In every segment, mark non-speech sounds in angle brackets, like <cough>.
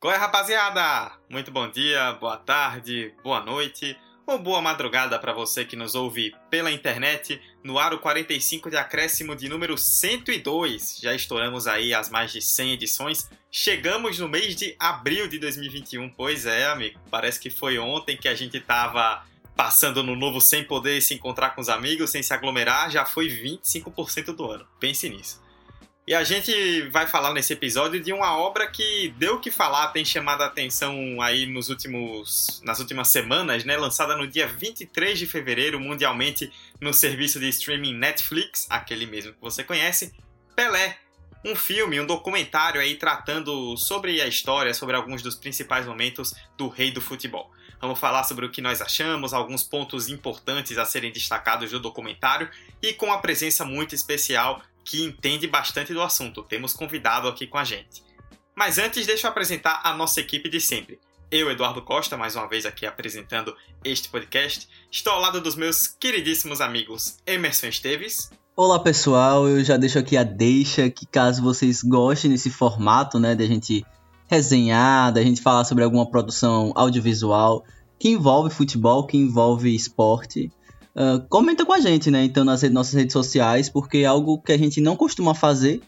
Qual é, rapaziada? Muito bom dia, boa tarde, boa noite ou boa madrugada para você que nos ouve pela internet no Aro 45 de acréscimo de número 102. Já estouramos aí as mais de 100 edições. Chegamos no mês de abril de 2021. Pois é, amigo. Parece que foi ontem que a gente tava passando no novo sem poder se encontrar com os amigos, sem se aglomerar. Já foi 25% do ano. Pense nisso. E a gente vai falar nesse episódio de uma obra que deu o que falar, tem chamado a atenção aí nos últimos, nas últimas semanas, né? Lançada no dia 23 de fevereiro mundialmente no serviço de streaming Netflix, aquele mesmo que você conhece, Pelé. Um filme, um documentário aí tratando sobre a história, sobre alguns dos principais momentos do rei do futebol. Vamos falar sobre o que nós achamos, alguns pontos importantes a serem destacados do documentário e com a presença muito especial que entende bastante do assunto. Temos convidado aqui com a gente. Mas antes, deixa eu apresentar a nossa equipe de sempre. Eu, Eduardo Costa, mais uma vez aqui apresentando este podcast. Estou ao lado dos meus queridíssimos amigos Emerson Esteves. Olá pessoal, eu já deixo aqui a deixa que caso vocês gostem desse formato, né, de a gente resenhar, da gente falar sobre alguma produção audiovisual que envolve futebol, que envolve esporte, uh, comenta com a gente, né? Então, nas nossas redes sociais, porque é algo que a gente não costuma fazer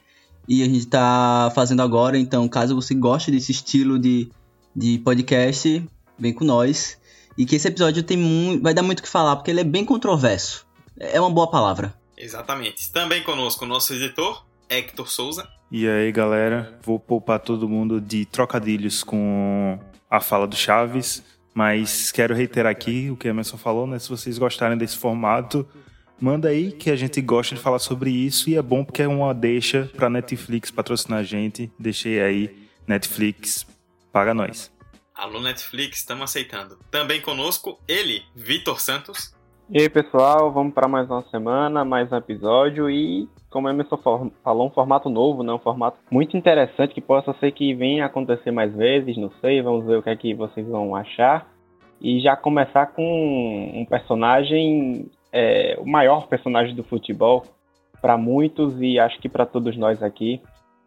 e a gente está fazendo agora. Então, caso você goste desse estilo de, de podcast, vem com nós. E que esse episódio tem muito, vai dar muito o que falar, porque ele é bem controverso. É uma boa palavra. Exatamente. Também conosco o nosso editor, Hector Souza. E aí, galera, vou poupar todo mundo de trocadilhos com a fala do Chaves. Mas quero reiterar aqui o que a Emerson falou, né? Se vocês gostarem desse formato, manda aí que a gente gosta de falar sobre isso e é bom porque é uma deixa para Netflix patrocinar a gente. Deixei aí Netflix paga nós. Alô Netflix, estamos aceitando. Também conosco ele, Vitor Santos. E aí pessoal, vamos para mais uma semana, mais um episódio e como a Emerson falou, um formato novo, né? um formato muito interessante que possa ser que venha acontecer mais vezes, não sei, vamos ver o que é que vocês vão achar. E já começar com um personagem, é, o maior personagem do futebol para muitos e acho que para todos nós aqui,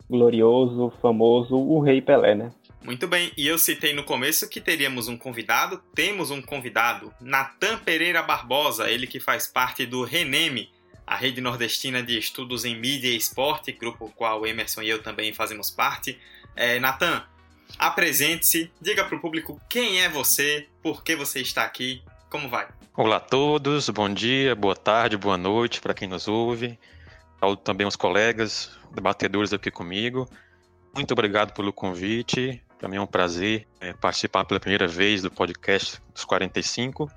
glorioso, famoso, o Rei Pelé, né? Muito bem, e eu citei no começo que teríamos um convidado, temos um convidado, Natan Pereira Barbosa, ele que faz parte do Reneme, a rede nordestina de estudos em mídia e esporte, grupo qual Emerson e eu também fazemos parte. É, Natan, apresente-se, diga para o público quem é você, por que você está aqui, como vai? Olá a todos, bom dia, boa tarde, boa noite para quem nos ouve. Saúdo também os colegas, debatedores aqui comigo. Muito obrigado pelo convite. Para mim é um prazer é, participar pela primeira vez do podcast dos 45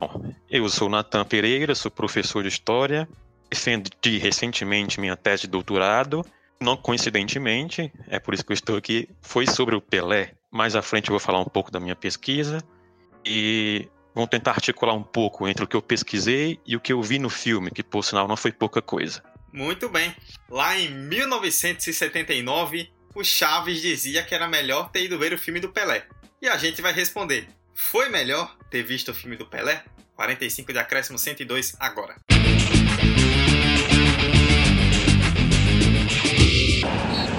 Bom, eu sou Natan Pereira, sou professor de História, defendi recentemente minha tese de doutorado. Não coincidentemente, é por isso que eu estou aqui, foi sobre o Pelé. Mais à frente eu vou falar um pouco da minha pesquisa e vamos tentar articular um pouco entre o que eu pesquisei e o que eu vi no filme, que por sinal não foi pouca coisa. Muito bem. Lá em 1979, o Chaves dizia que era melhor ter ido ver o filme do Pelé. E a gente vai responder: foi melhor ter visto o filme do Pelé? 45 de acréscimo 102 agora.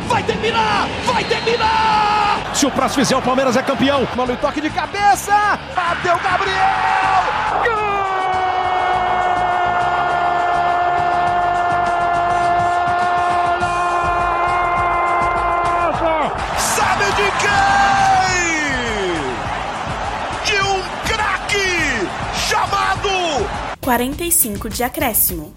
Vai terminar! Vai terminar! Se o próximo fizer, o Palmeiras é campeão. Mano, toque de cabeça! Bateu Gabriel! Gol! Sabe de quem? 45 de acréscimo.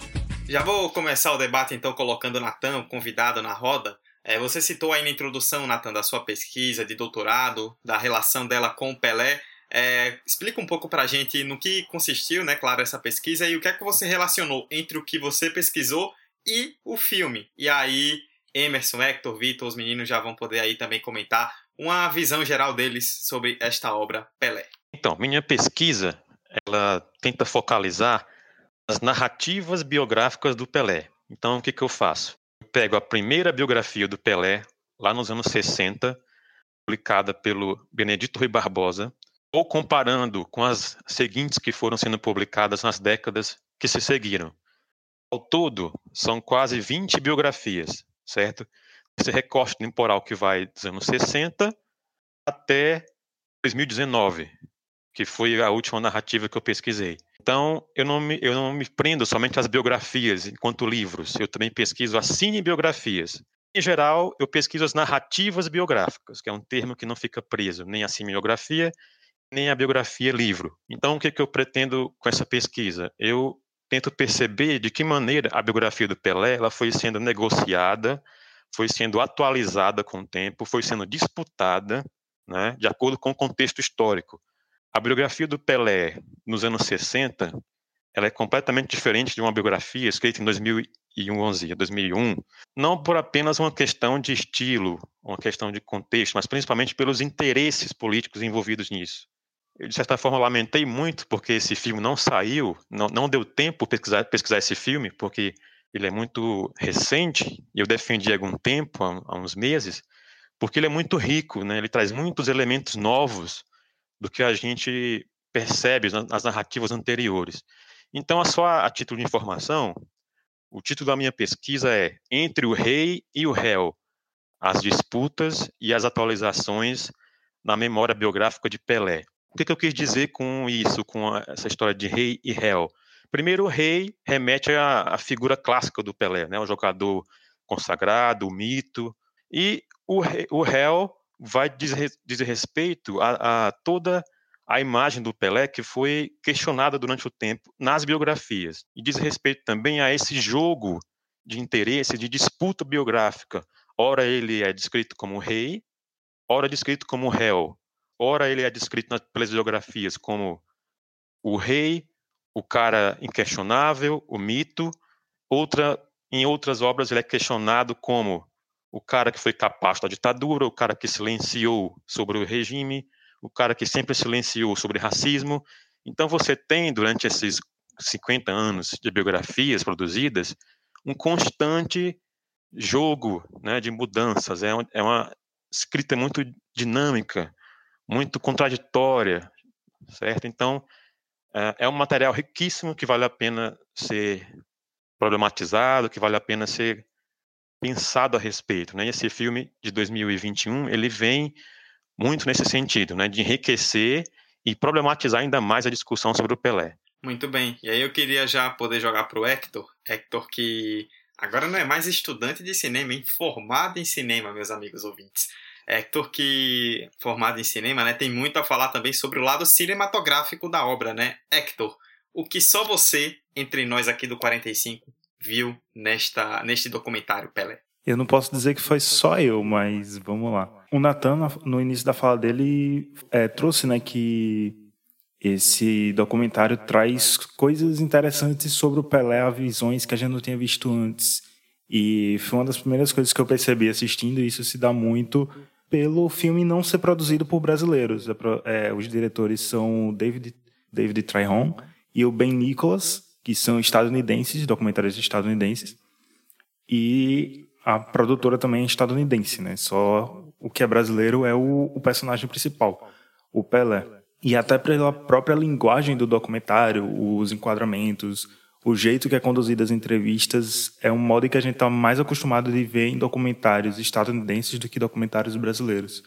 Já vou começar o debate então colocando Natan, o convidado, na roda. É, você citou aí na introdução, Natan, da sua pesquisa de doutorado, da relação dela com o Pelé. É, explica um pouco pra gente no que consistiu, né, claro, essa pesquisa e o que é que você relacionou entre o que você pesquisou e o filme. E aí, Emerson, Hector, Vitor, os meninos já vão poder aí também comentar uma visão geral deles sobre esta obra Pelé. Então, minha pesquisa ela tenta focalizar as narrativas biográficas do Pelé. Então, o que, que eu faço? Eu pego a primeira biografia do Pelé, lá nos anos 60, publicada pelo Benedito Rui Barbosa, ou comparando com as seguintes que foram sendo publicadas nas décadas que se seguiram. Ao todo, são quase 20 biografias, certo? Esse recorte temporal que vai dos anos 60 até 2019, que foi a última narrativa que eu pesquisei. Então, eu não me, eu não me prendo somente às biografias enquanto livros, eu também pesquiso as cinebiografias. Em geral, eu pesquiso as narrativas biográficas, que é um termo que não fica preso nem à cinebiografia, nem à biografia livro. Então, o que, que eu pretendo com essa pesquisa? Eu tento perceber de que maneira a biografia do Pelé ela foi sendo negociada, foi sendo atualizada com o tempo, foi sendo disputada, né, de acordo com o contexto histórico. A biografia do Pelé nos anos 60, ela é completamente diferente de uma biografia escrita em 2011, 2001, não por apenas uma questão de estilo, uma questão de contexto, mas principalmente pelos interesses políticos envolvidos nisso. Eu, de certa forma, lamentei muito porque esse filme não saiu, não, não deu tempo pesquisar pesquisar esse filme, porque ele é muito recente, e eu defendi há algum tempo, há, há uns meses, porque ele é muito rico, né? ele traz muitos elementos novos do que a gente percebe nas narrativas anteriores. Então, só a título de informação, o título da minha pesquisa é Entre o Rei e o Réu: As disputas e as atualizações na memória biográfica de Pelé. Que, que eu quis dizer com isso, com essa história de rei e réu? Primeiro, o rei remete à, à figura clássica do Pelé, né? o jogador consagrado, mito, e o, o réu vai dizer, dizer respeito a, a toda a imagem do Pelé que foi questionada durante o tempo nas biografias. E diz respeito também a esse jogo de interesse, de disputa biográfica. Ora ele é descrito como rei, ora descrito como réu. Ora ele é descrito nas, pelas biografias como o rei, o cara inquestionável, o mito. Outra, em outras obras ele é questionado como o cara que foi capaz da ditadura, o cara que silenciou sobre o regime, o cara que sempre silenciou sobre racismo. Então você tem, durante esses 50 anos de biografias produzidas, um constante jogo né, de mudanças. É, é uma escrita muito dinâmica, muito contraditória, certo? Então, é, é um material riquíssimo que vale a pena ser problematizado, que vale a pena ser pensado a respeito, né? Esse filme de 2021, ele vem muito nesse sentido, né, de enriquecer e problematizar ainda mais a discussão sobre o Pelé. Muito bem. E aí eu queria já poder jogar para o Hector, Hector que agora não é mais estudante de cinema, é formado em cinema, meus amigos ouvintes. Hector que formado em cinema, né, tem muito a falar também sobre o lado cinematográfico da obra, né? Hector, o que só você entre nós aqui do 45 viu nesta, neste documentário, Pelé? Eu não posso dizer que foi só eu, mas vamos lá. O Nathan, no início da fala dele, é, trouxe né, que esse documentário traz coisas interessantes sobre o Pelé, visões que a gente não tinha visto antes. E foi uma das primeiras coisas que eu percebi assistindo, e isso se dá muito pelo filme não ser produzido por brasileiros. É, os diretores são David, David Tryon e o Ben Nicholas, que são estadunidenses, documentários estadunidenses, e a produtora também é estadunidense, né? Só o que é brasileiro é o, o personagem principal, o Pelé. E até pela própria linguagem do documentário, os enquadramentos, o jeito que é conduzido as entrevistas, é um modo que a gente está mais acostumado de ver em documentários estadunidenses do que documentários brasileiros.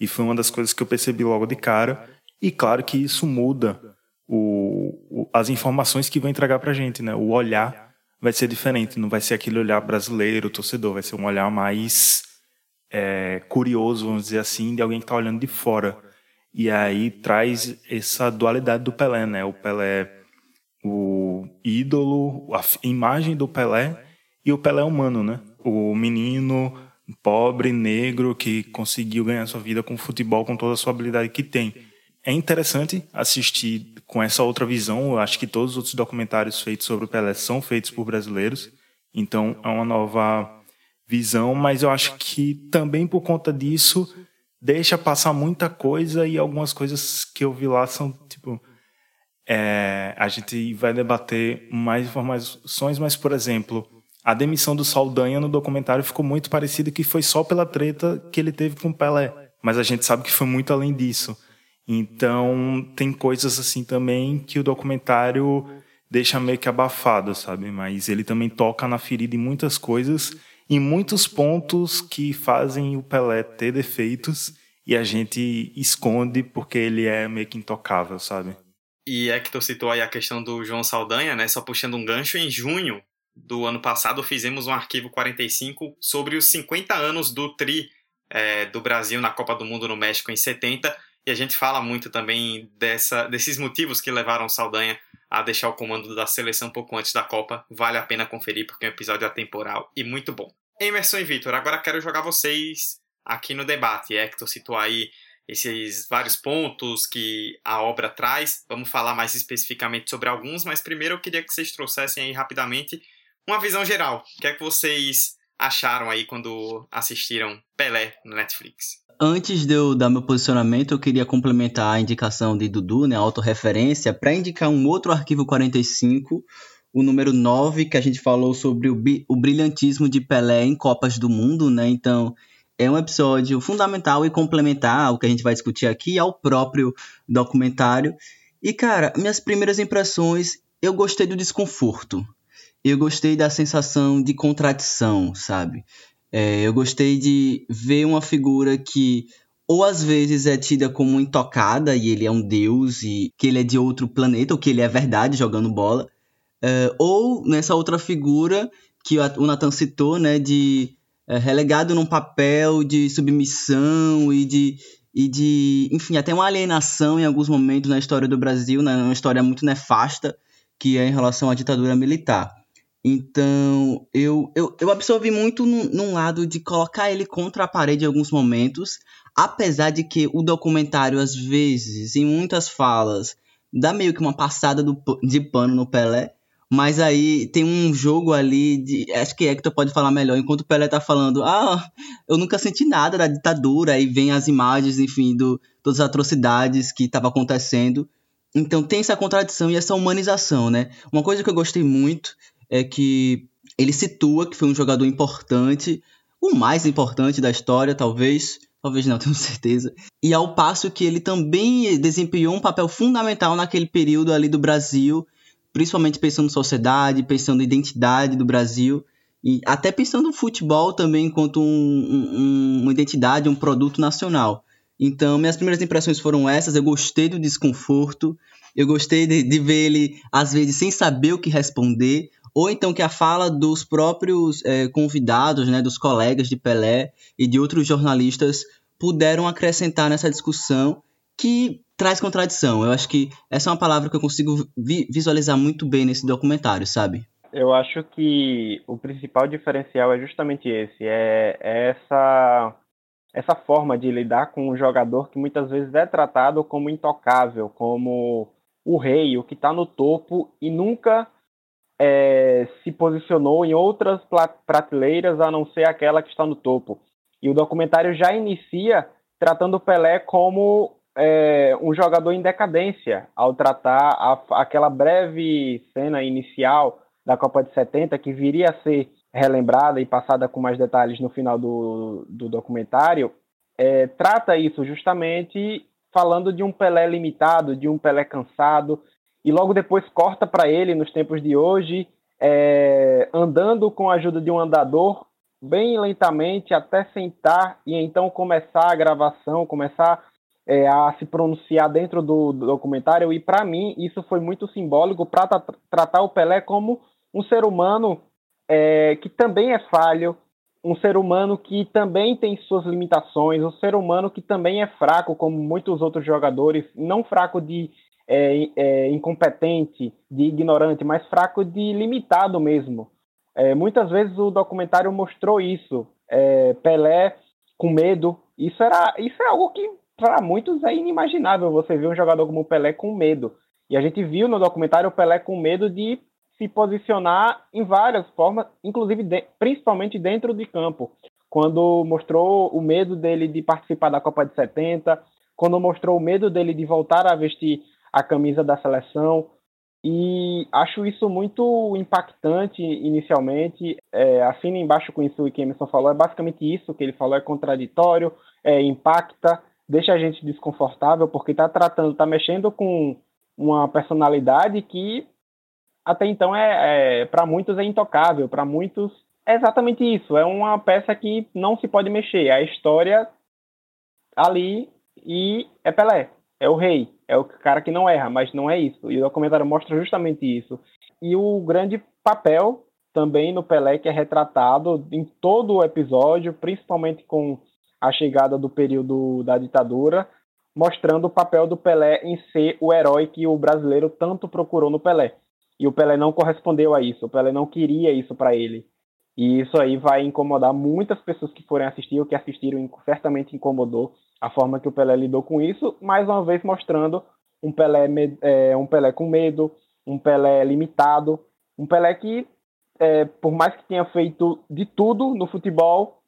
E foi uma das coisas que eu percebi logo de cara. E claro que isso muda o, o, as informações que vão entregar para a gente, né? O olhar vai ser diferente, não vai ser aquele olhar brasileiro, torcedor, vai ser um olhar mais é, curioso, vamos dizer assim, de alguém que está olhando de fora. E aí traz essa dualidade do Pelé, né? O Pelé, o ídolo, a imagem do Pelé e o Pelé humano, né? O menino pobre, negro, que conseguiu ganhar sua vida com futebol, com toda a sua habilidade que tem é interessante assistir com essa outra visão. Eu acho que todos os outros documentários feitos sobre o Pelé são feitos por brasileiros, então é uma nova visão, mas eu acho que também por conta disso deixa passar muita coisa e algumas coisas que eu vi lá são tipo é, a gente vai debater mais informações, mas por exemplo a demissão do Saldanha no documentário ficou muito parecido que foi só pela treta que ele teve com o Pelé, mas a gente sabe que foi muito além disso. Então, tem coisas assim também que o documentário deixa meio que abafado, sabe? Mas ele também toca na ferida em muitas coisas, em muitos pontos que fazem o Pelé ter defeitos e a gente esconde porque ele é meio que intocável, sabe? E é que tu citou aí a questão do João Saldanha, né? Só puxando um gancho, em junho do ano passado fizemos um arquivo 45 sobre os 50 anos do Tri é, do Brasil na Copa do Mundo no México em 70. E a gente fala muito também dessa, desses motivos que levaram Saldanha a deixar o comando da seleção um pouco antes da Copa. Vale a pena conferir porque é um episódio atemporal e muito bom. Emerson e Vitor, agora quero jogar vocês aqui no debate. Hector citou aí esses vários pontos que a obra traz. Vamos falar mais especificamente sobre alguns, mas primeiro eu queria que vocês trouxessem aí rapidamente uma visão geral. O que é que vocês acharam aí quando assistiram Pelé no Netflix? Antes de eu dar meu posicionamento, eu queria complementar a indicação de Dudu, né, a autorreferência, para indicar um outro arquivo 45, o número 9, que a gente falou sobre o, o brilhantismo de Pelé em Copas do Mundo, né? Então, é um episódio fundamental e complementar ao que a gente vai discutir aqui ao próprio documentário. E, cara, minhas primeiras impressões, eu gostei do desconforto. Eu gostei da sensação de contradição, sabe? É, eu gostei de ver uma figura que ou às vezes é tida como intocada e ele é um deus e que ele é de outro planeta, ou que ele é verdade jogando bola, é, ou nessa outra figura que o Nathan citou, né, de é, relegado num papel de submissão e de, e de, enfim, até uma alienação em alguns momentos na história do Brasil, né, uma história muito nefasta que é em relação à ditadura militar. Então, eu, eu, eu absorvi muito num, num, lado de colocar ele contra a parede em alguns momentos, apesar de que o documentário, às vezes, em muitas falas, dá meio que uma passada do, de pano no Pelé, mas aí tem um jogo ali de. Acho que Hector pode falar melhor. Enquanto o Pelé tá falando, ah, eu nunca senti nada da ditadura. Aí vem as imagens, enfim, do, todas as atrocidades que estavam acontecendo. Então tem essa contradição e essa humanização, né? Uma coisa que eu gostei muito é que ele situa que foi um jogador importante, o mais importante da história, talvez. Talvez não, <laughs> tenho certeza. E ao passo que ele também desempenhou um papel fundamental naquele período ali do Brasil principalmente pensando em sociedade, pensando em identidade do Brasil e até pensando no futebol também enquanto um, um, uma identidade, um produto nacional. Então, minhas primeiras impressões foram essas. Eu gostei do desconforto, eu gostei de, de ver ele, às vezes, sem saber o que responder, ou então que a fala dos próprios é, convidados, né, dos colegas de Pelé e de outros jornalistas puderam acrescentar nessa discussão que traz contradição. Eu acho que essa é uma palavra que eu consigo vi visualizar muito bem nesse documentário, sabe? Eu acho que o principal diferencial é justamente esse, é, é essa essa forma de lidar com um jogador que muitas vezes é tratado como intocável, como o rei, o que está no topo e nunca é, se posicionou em outras prateleiras a não ser aquela que está no topo. E o documentário já inicia tratando o Pelé como é, um jogador em decadência ao tratar a, aquela breve cena inicial da Copa de 70 que viria a ser relembrada e passada com mais detalhes no final do, do documentário, é, trata isso justamente falando de um Pelé limitado, de um Pelé cansado, e logo depois corta para ele nos tempos de hoje, é, andando com a ajuda de um andador bem lentamente até sentar e então começar a gravação, começar é, a se pronunciar dentro do, do documentário, e para mim isso foi muito simbólico para tra tratar o Pelé como um ser humano é, que também é falho, um ser humano que também tem suas limitações, um ser humano que também é fraco, como muitos outros jogadores, não fraco de é, é, incompetente, de ignorante, mas fraco de limitado mesmo. É, muitas vezes o documentário mostrou isso. É, Pelé com medo. Isso era, isso é algo que para muitos é inimaginável você ver um jogador como o Pelé com medo. E a gente viu no documentário o Pelé com medo de se posicionar em várias formas, inclusive de, principalmente dentro de campo. Quando mostrou o medo dele de participar da Copa de 70, quando mostrou o medo dele de voltar a vestir a camisa da seleção. E acho isso muito impactante inicialmente. É, assina embaixo com isso que Emerson falou. É basicamente isso que ele falou, é contraditório, é, impacta, deixa a gente desconfortável porque está tratando, está mexendo com uma personalidade que até então é, é para muitos é intocável, para muitos é exatamente isso, é uma peça que não se pode mexer. A história ali e é Pelé, é o rei, é o cara que não erra, mas não é isso. E o documentário mostra justamente isso. E o grande papel também no Pelé que é retratado em todo o episódio, principalmente com a chegada do período da ditadura, mostrando o papel do Pelé em ser o herói que o brasileiro tanto procurou no Pelé. E o Pelé não correspondeu a isso, o Pelé não queria isso para ele. E isso aí vai incomodar muitas pessoas que forem assistir ou que assistiram, certamente incomodou a forma que o Pelé lidou com isso, mais uma vez mostrando um Pelé, é, um Pelé com medo, um Pelé limitado, um Pelé que, é, por mais que tenha feito de tudo no futebol,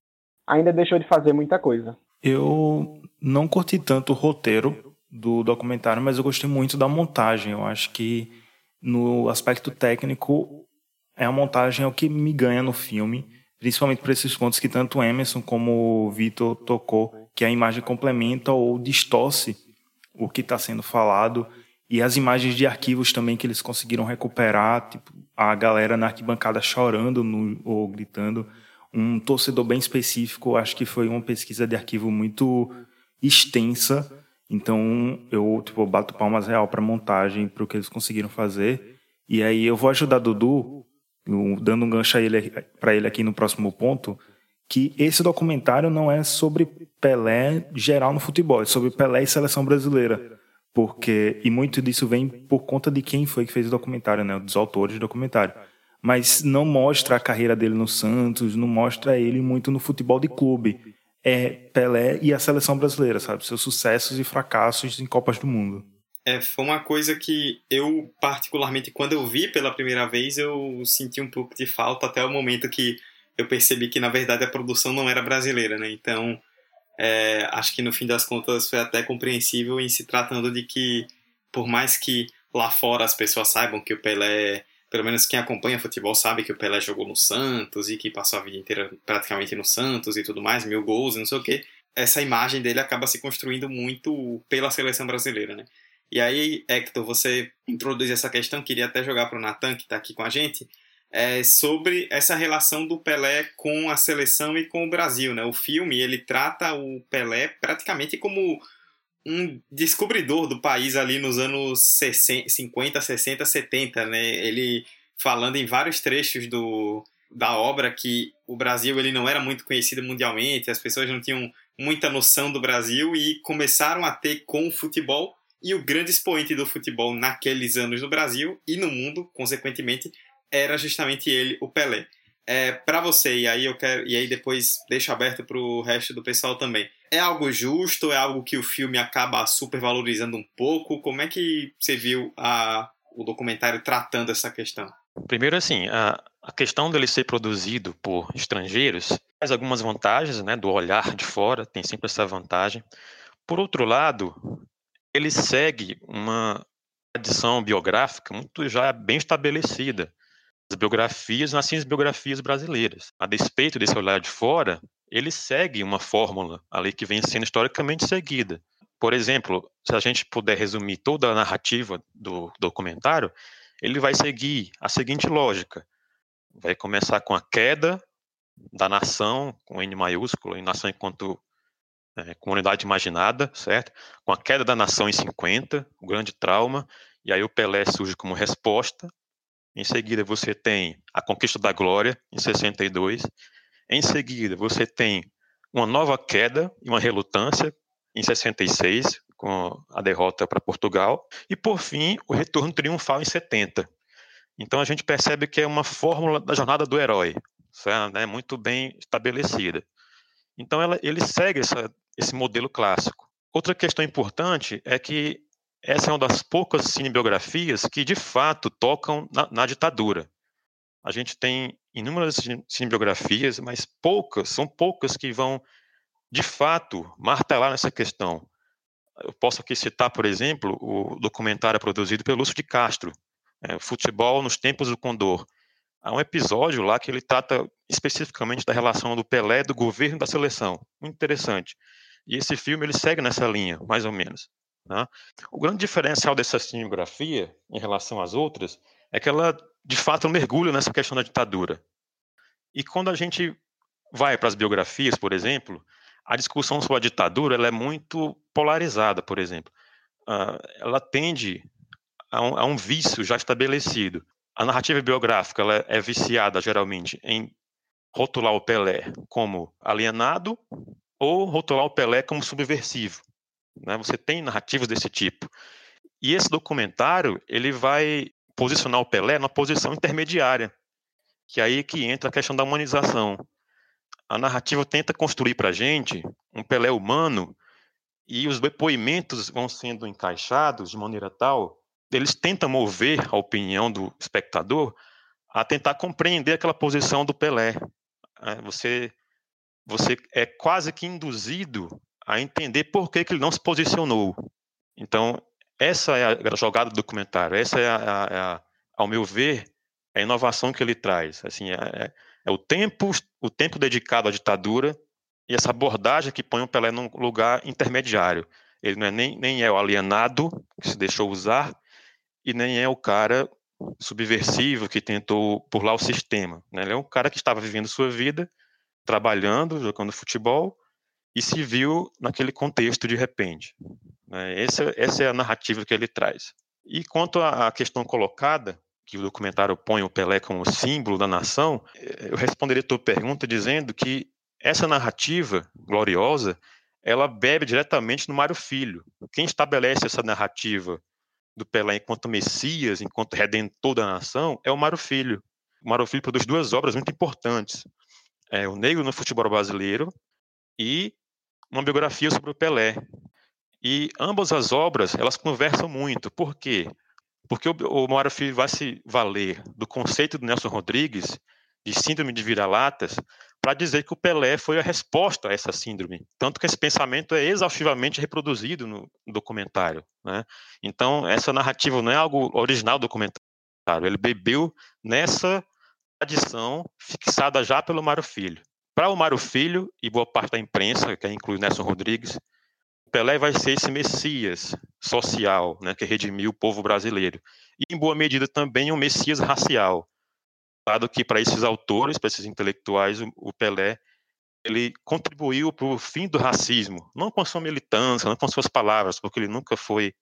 ainda deixou de fazer muita coisa. Eu não curti tanto o roteiro do documentário, mas eu gostei muito da montagem. Eu acho que no aspecto técnico é a montagem é o que me ganha no filme, principalmente por esses pontos que tanto Emerson como o Vitor tocou, que a imagem complementa ou distorce o que está sendo falado e as imagens de arquivos também que eles conseguiram recuperar, tipo a galera na arquibancada chorando no, ou gritando, um torcedor bem específico, acho que foi uma pesquisa de arquivo muito extensa, então eu tipo bato palmas real para montagem, para o que eles conseguiram fazer. E aí eu vou ajudar Dudu dando um gancho para ele aqui no próximo ponto, que esse documentário não é sobre Pelé geral no futebol, é sobre Pelé e seleção brasileira. Porque, e muito disso vem por conta de quem foi que fez o documentário, né, dos autores do documentário. Mas não mostra a carreira dele no Santos, não mostra ele muito no futebol de clube. É Pelé e a seleção brasileira, sabe? Seus sucessos e fracassos em Copas do Mundo. É, foi uma coisa que eu, particularmente, quando eu vi pela primeira vez, eu senti um pouco de falta até o momento que eu percebi que, na verdade, a produção não era brasileira, né? Então, é, acho que no fim das contas foi até compreensível em se tratando de que, por mais que lá fora as pessoas saibam que o Pelé, pelo menos quem acompanha futebol sabe que o Pelé jogou no Santos e que passou a vida inteira praticamente no Santos e tudo mais, mil gols e não sei o que, essa imagem dele acaba se construindo muito pela seleção brasileira, né? E aí, Hector, você introduz essa questão, queria até jogar para o Natan, que está aqui com a gente, é, sobre essa relação do Pelé com a seleção e com o Brasil. Né? O filme ele trata o Pelé praticamente como um descobridor do país ali nos anos 60, 50, 60, 70. Né? Ele falando em vários trechos do, da obra que o Brasil ele não era muito conhecido mundialmente, as pessoas não tinham muita noção do Brasil e começaram a ter com o futebol e o grande expoente do futebol naqueles anos no Brasil e no mundo, consequentemente, era justamente ele, o Pelé. É, para você, e aí eu quero, e aí depois deixo aberto para o resto do pessoal também. É algo justo? É algo que o filme acaba supervalorizando um pouco? Como é que você viu a, o documentário tratando essa questão? Primeiro, assim, a, a questão dele ser produzido por estrangeiros faz algumas vantagens, né, do olhar de fora, tem sempre essa vantagem. Por outro lado, ele segue uma tradição biográfica muito já bem estabelecida. As biografias, assim as biografias brasileiras. A despeito desse olhar de fora, ele segue uma fórmula ali que vem sendo historicamente seguida. Por exemplo, se a gente puder resumir toda a narrativa do documentário, ele vai seguir a seguinte lógica. Vai começar com a queda da nação, com N maiúsculo, em nação enquanto é, comunidade imaginada, certo? Com a queda da nação em 50, o grande trauma, e aí o Pelé surge como resposta. Em seguida, você tem a conquista da glória, em 62. Em seguida, você tem uma nova queda e uma relutância, em 66, com a derrota para Portugal. E, por fim, o retorno triunfal em 70. Então, a gente percebe que é uma fórmula da jornada do herói? Né? muito bem estabelecida. Então, ela, ele segue essa esse modelo clássico. Outra questão importante é que essa é uma das poucas cinebiografias que, de fato, tocam na, na ditadura. A gente tem inúmeras cinebiografias, mas poucas, são poucas que vão, de fato, martelar nessa questão. Eu posso aqui citar, por exemplo, o documentário produzido pelo Lúcio de Castro, é, Futebol nos Tempos do Condor. Há um episódio lá que ele trata especificamente da relação do Pelé, do governo da seleção. Muito interessante. E esse filme ele segue nessa linha, mais ou menos. Né? O grande diferencial dessa cinematografia em relação às outras é que ela, de fato, mergulha nessa questão da ditadura. E quando a gente vai para as biografias, por exemplo, a discussão sobre a ditadura ela é muito polarizada, por exemplo. Uh, ela tende a um, a um, vício já estabelecido. A narrativa biográfica ela é viciada, geralmente, em rotular o Pelé como alienado ou rotular o Pelé como subversivo. Né? Você tem narrativas desse tipo. E esse documentário ele vai posicionar o Pelé numa posição intermediária, que é aí que entra a questão da humanização. A narrativa tenta construir para a gente um Pelé humano e os depoimentos vão sendo encaixados de maneira tal, eles tentam mover a opinião do espectador a tentar compreender aquela posição do Pelé. É, você, você é quase que induzido a entender por que, que ele não se posicionou. Então, essa é a jogada do documentário, essa é, a, a, a ao meu ver, a inovação que ele traz. Assim, é, é, é, o tempo, o tempo dedicado à ditadura e essa abordagem que põe o Pelé num lugar intermediário. Ele não é nem, nem é o alienado que se deixou usar e nem é o cara subversivo que tentou burlar o sistema. Né? Ele é um cara que estava vivendo sua vida, trabalhando, jogando futebol e se viu naquele contexto de repente. Né? Essa, essa é a narrativa que ele traz. E quanto à questão colocada, que o documentário põe o Pelé como símbolo da nação, eh, eu responderia a tua pergunta dizendo que essa narrativa gloriosa, ela bebe diretamente no Mário Filho. Quem estabelece essa narrativa do Pelé enquanto Messias, enquanto redentor da nação, é o Mário Filho. O Mário Filho produz duas obras muito importantes. É O Negro no Futebol Brasileiro e uma biografia sobre o Pelé. E ambas as obras, elas conversam muito. Por quê? Porque o, o Filho vai se valer do conceito do Nelson Rodrigues de síndrome de vira-latas para dizer que o Pelé foi a resposta a essa síndrome. Tanto que esse pensamento é exaustivamente reproduzido no documentário. Né? Então, essa narrativa não é algo original do documentário. Ele bebeu nessa tradição fixada já pelo Mário Filho. Para o Mário Filho e boa parte da imprensa, que inclui Nelson Rodrigues, Pelé vai ser esse messias social, né, que redimiu o povo brasileiro. E, em boa medida, também um messias racial. Dado que, para esses autores, para esses intelectuais, o Pelé ele contribuiu para o fim do racismo, não com a sua militância, não com suas palavras, porque ele nunca foi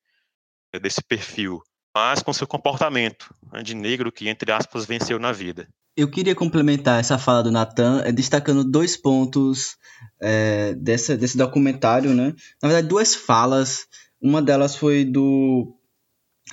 desse perfil, mas com seu comportamento né, de negro que, entre aspas, venceu na vida. Eu queria complementar essa fala do Natan é, destacando dois pontos é, dessa, desse documentário, né? Na verdade, duas falas. Uma delas foi do,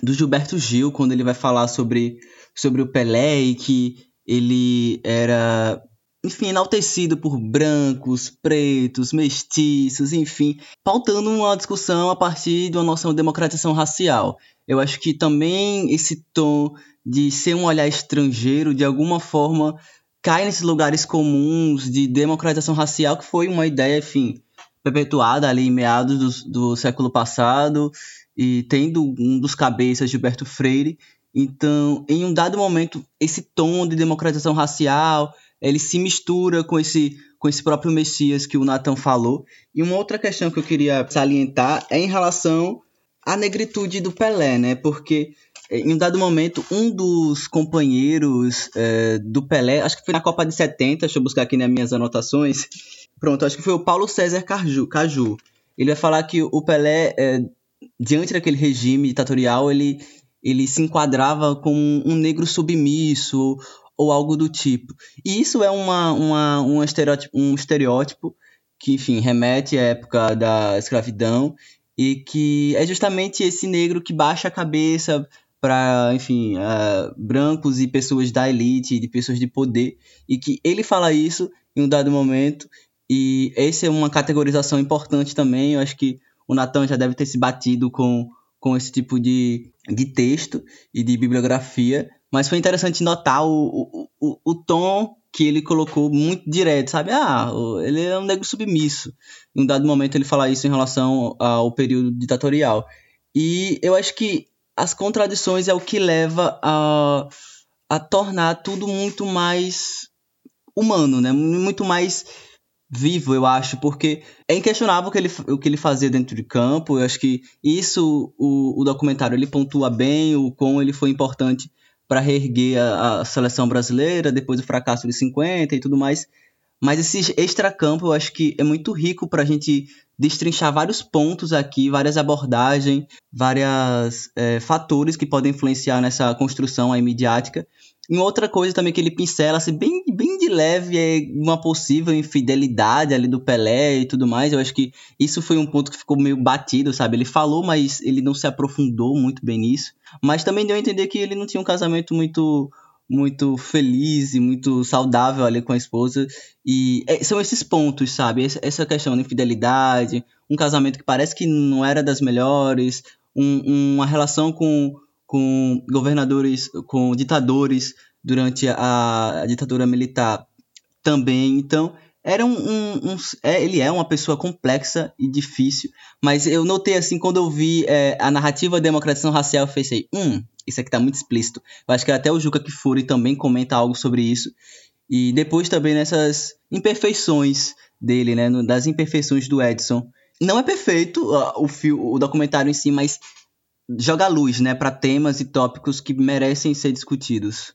do Gilberto Gil, quando ele vai falar sobre, sobre o Pelé e que ele era, enfim, enaltecido por brancos, pretos, mestiços, enfim, pautando uma discussão a partir de uma noção de democratização racial. Eu acho que também esse tom de ser um olhar estrangeiro, de alguma forma, cai nesses lugares comuns de democratização racial, que foi uma ideia, enfim, perpetuada ali em meados do, do século passado, e tendo um dos cabeças, Gilberto Freire. Então, em um dado momento, esse tom de democratização racial, ele se mistura com esse com esse próprio Messias que o Nathan falou. E uma outra questão que eu queria salientar é em relação à negritude do Pelé, né? Porque em um dado momento, um dos companheiros é, do Pelé, acho que foi na Copa de 70, deixa eu buscar aqui nas minhas anotações. Pronto, acho que foi o Paulo César Caju. Caju. Ele vai falar que o Pelé, é, diante daquele regime ditatorial, ele, ele se enquadrava como um negro submisso ou, algo do tipo. E isso é uma, uma, um, estereótipo, um estereótipo que, enfim, remete à época da escravidão e que é justamente esse negro que baixa a cabeça para, enfim, uh, brancos e pessoas da elite, de pessoas de poder, e que ele fala isso em um dado momento, e essa é uma categorização importante também, eu acho que o Natan já deve ter se batido com, com esse tipo de, de texto e de bibliografia, mas foi interessante notar o, o, o, tom que ele colocou muito direto, sabe? Ah, ele é um negro submisso. Em um dado momento ele fala isso em relação ao período ditatorial. E eu acho que as contradições é o que leva a, a tornar tudo muito mais humano, né? Muito mais vivo, eu acho, porque é inquestionável o que ele, o que ele fazia dentro de campo. Eu acho que isso o, o documentário ele pontua bem, o quão ele foi importante para reerguer a, a, seleção brasileira depois do fracasso de 50 e tudo mais. Mas esse extracampo eu acho que é muito rico para a gente destrinchar vários pontos aqui, várias abordagens, vários é, fatores que podem influenciar nessa construção aí midiática. E outra coisa também que ele pincela, assim, bem, bem de leve, é uma possível infidelidade ali do Pelé e tudo mais. Eu acho que isso foi um ponto que ficou meio batido, sabe? Ele falou, mas ele não se aprofundou muito bem nisso. Mas também deu a entender que ele não tinha um casamento muito muito feliz e muito saudável ali com a esposa. E é, são esses pontos, sabe? Essa questão da infidelidade, um casamento que parece que não era das melhores, um, uma relação com, com governadores, com ditadores durante a, a ditadura militar também. Então, era um, um, um é, ele é uma pessoa complexa e difícil, mas eu notei assim quando eu vi é, a narrativa da democratização racial, eu pensei, hum, isso aqui tá muito explícito. Eu acho que até o Juca Kifuri também comenta algo sobre isso. E depois também nessas imperfeições dele, né? Das imperfeições do Edson. Não é perfeito uh, o, fio, o documentário em si, mas joga luz, né, para temas e tópicos que merecem ser discutidos.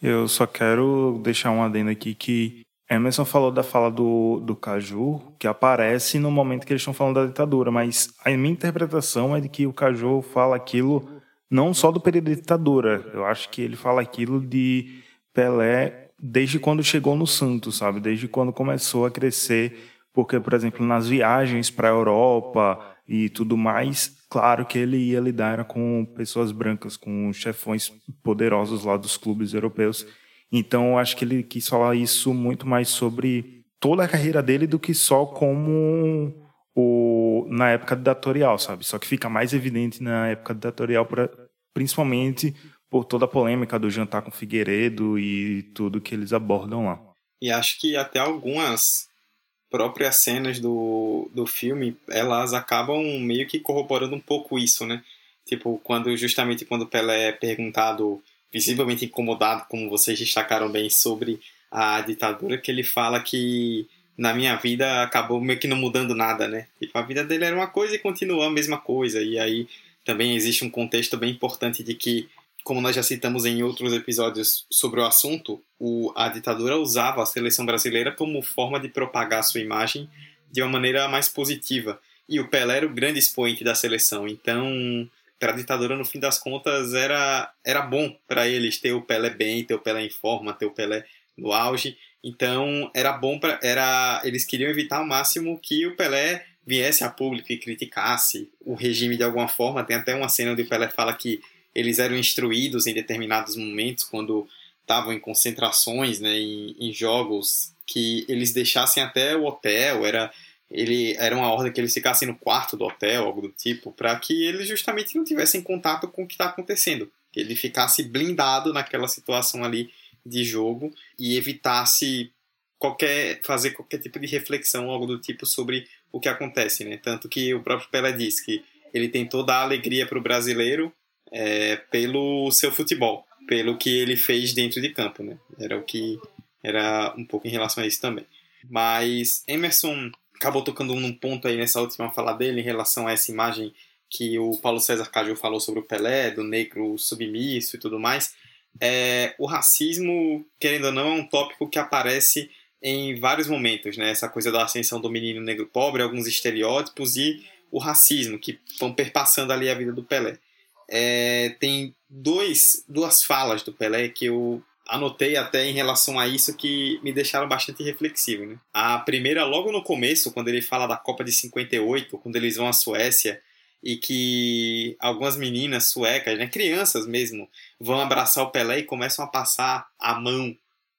Eu só quero deixar um adendo aqui que Emerson falou da fala do, do Caju, que aparece no momento que eles estão falando da ditadura, mas a minha interpretação é de que o Caju fala aquilo não só do período da ditadura. Eu acho que ele fala aquilo de Pelé desde quando chegou no Santos, sabe? Desde quando começou a crescer, porque, por exemplo, nas viagens para a Europa e tudo mais, claro que ele ia lidar com pessoas brancas, com chefões poderosos lá dos clubes europeus. Então, eu acho que ele quis falar isso muito mais sobre toda a carreira dele do que só como o, na época ditatorial, sabe? Só que fica mais evidente na época ditatorial principalmente por toda a polêmica do jantar com Figueiredo e tudo que eles abordam lá. E acho que até algumas próprias cenas do, do filme, elas acabam meio que corroborando um pouco isso, né? Tipo, quando justamente quando Pelé é perguntado, visivelmente incomodado, como vocês destacaram bem, sobre a ditadura, que ele fala que na minha vida acabou meio que não mudando nada, né? Tipo, a vida dele era uma coisa e continuou a mesma coisa. E aí também existe um contexto bem importante de que, como nós já citamos em outros episódios sobre o assunto, o, a ditadura usava a seleção brasileira como forma de propagar sua imagem de uma maneira mais positiva. E o Pelé era o grande expoente da seleção. Então, para a ditadura, no fim das contas, era, era bom para eles ter o Pelé bem, ter o Pelé em forma, ter o Pelé no auge. Então, era bom para. Era, eles queriam evitar ao máximo que o Pelé viesse a público e criticasse o regime de alguma forma. Tem até uma cena onde o Pelé fala que eles eram instruídos em determinados momentos, quando estavam em concentrações, né, em, em, jogos, que eles deixassem até o hotel, era, ele, era uma ordem que eles ficassem no quarto do hotel, algo do tipo, para que eles justamente não tivessem contato com o que está acontecendo, que ele ficasse blindado naquela situação ali de jogo e evitasse qualquer fazer qualquer tipo de reflexão, algo do tipo sobre o que acontece, né? Tanto que o próprio Pelé diz que ele tentou dar alegria para o brasileiro é, pelo seu futebol, pelo que ele fez dentro de campo, né? Era o que era um pouco em relação a isso também. Mas Emerson acabou tocando num ponto aí nessa última fala dele em relação a essa imagem que o Paulo César Caju falou sobre o Pelé, do negro submisso e tudo mais. É, o racismo, querendo ou não, é um tópico que aparece em vários momentos, né? Essa coisa da ascensão do menino negro pobre, alguns estereótipos e o racismo que vão perpassando ali a vida do Pelé. É, tem dois, duas falas do Pelé que eu anotei até em relação a isso que me deixaram bastante reflexivo. Né? A primeira, logo no começo, quando ele fala da Copa de 58, quando eles vão à Suécia e que algumas meninas suecas, né, crianças mesmo, vão abraçar o Pelé e começam a passar a mão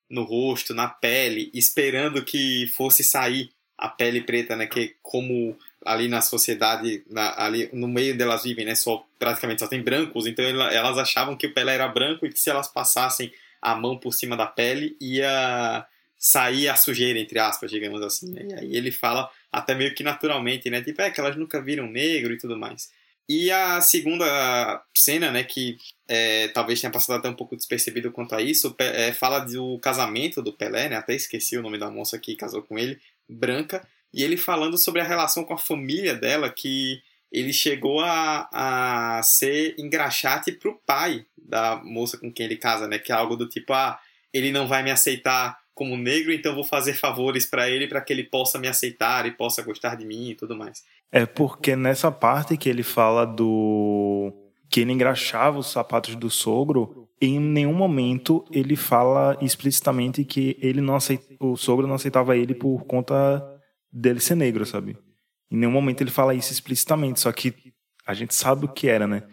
no rosto, na pele, esperando que fosse sair a pele preta, né? Que como ali na sociedade, na, ali no meio delas vivem, né? Só praticamente só tem brancos, então elas achavam que o Pelé era branco e que se elas passassem a mão por cima da pele ia sair a sujeira entre aspas, digamos assim. Né? E aí ele fala até meio que naturalmente, né? Tipo, é que elas nunca viram negro e tudo mais. E a segunda cena, né, que é, talvez tenha passado até um pouco despercebido quanto a isso, é, fala do casamento do Pelé, né, até esqueci o nome da moça que casou com ele, Branca, e ele falando sobre a relação com a família dela, que ele chegou a, a ser engraxate pro pai da moça com quem ele casa, né, que é algo do tipo, ah, ele não vai me aceitar como negro, então vou fazer favores para ele para que ele possa me aceitar e possa gostar de mim e tudo mais. É porque nessa parte que ele fala do que ele engraxava os sapatos do sogro, em nenhum momento ele fala explicitamente que ele não aceita, o sogro não aceitava ele por conta dele ser negro, sabe? Em nenhum momento ele fala isso explicitamente, só que a gente sabe o que era, né?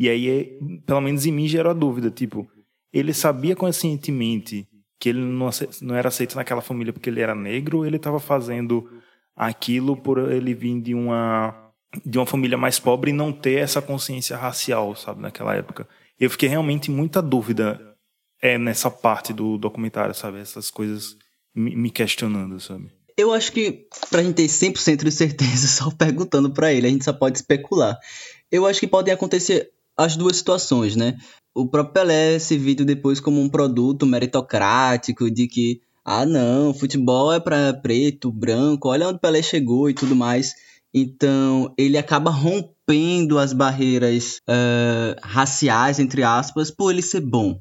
E aí, pelo menos em mim gerou a dúvida, tipo, ele sabia conscientemente que ele não, não era aceito naquela família porque ele era negro, ou ele estava fazendo aquilo por ele vir de uma de uma família mais pobre e não ter essa consciência racial, sabe, naquela época. Eu fiquei realmente muita dúvida é nessa parte do documentário, sabe, essas coisas me questionando, sabe. Eu acho que pra gente ter 100% de certeza <laughs> só perguntando para ele, a gente só pode especular. Eu acho que podem acontecer as duas situações, né? O próprio Pelé se viu depois como um produto meritocrático de que, ah, não, futebol é para preto, branco, olha onde Pelé chegou e tudo mais. Então, ele acaba rompendo as barreiras uh, raciais, entre aspas, por ele ser bom.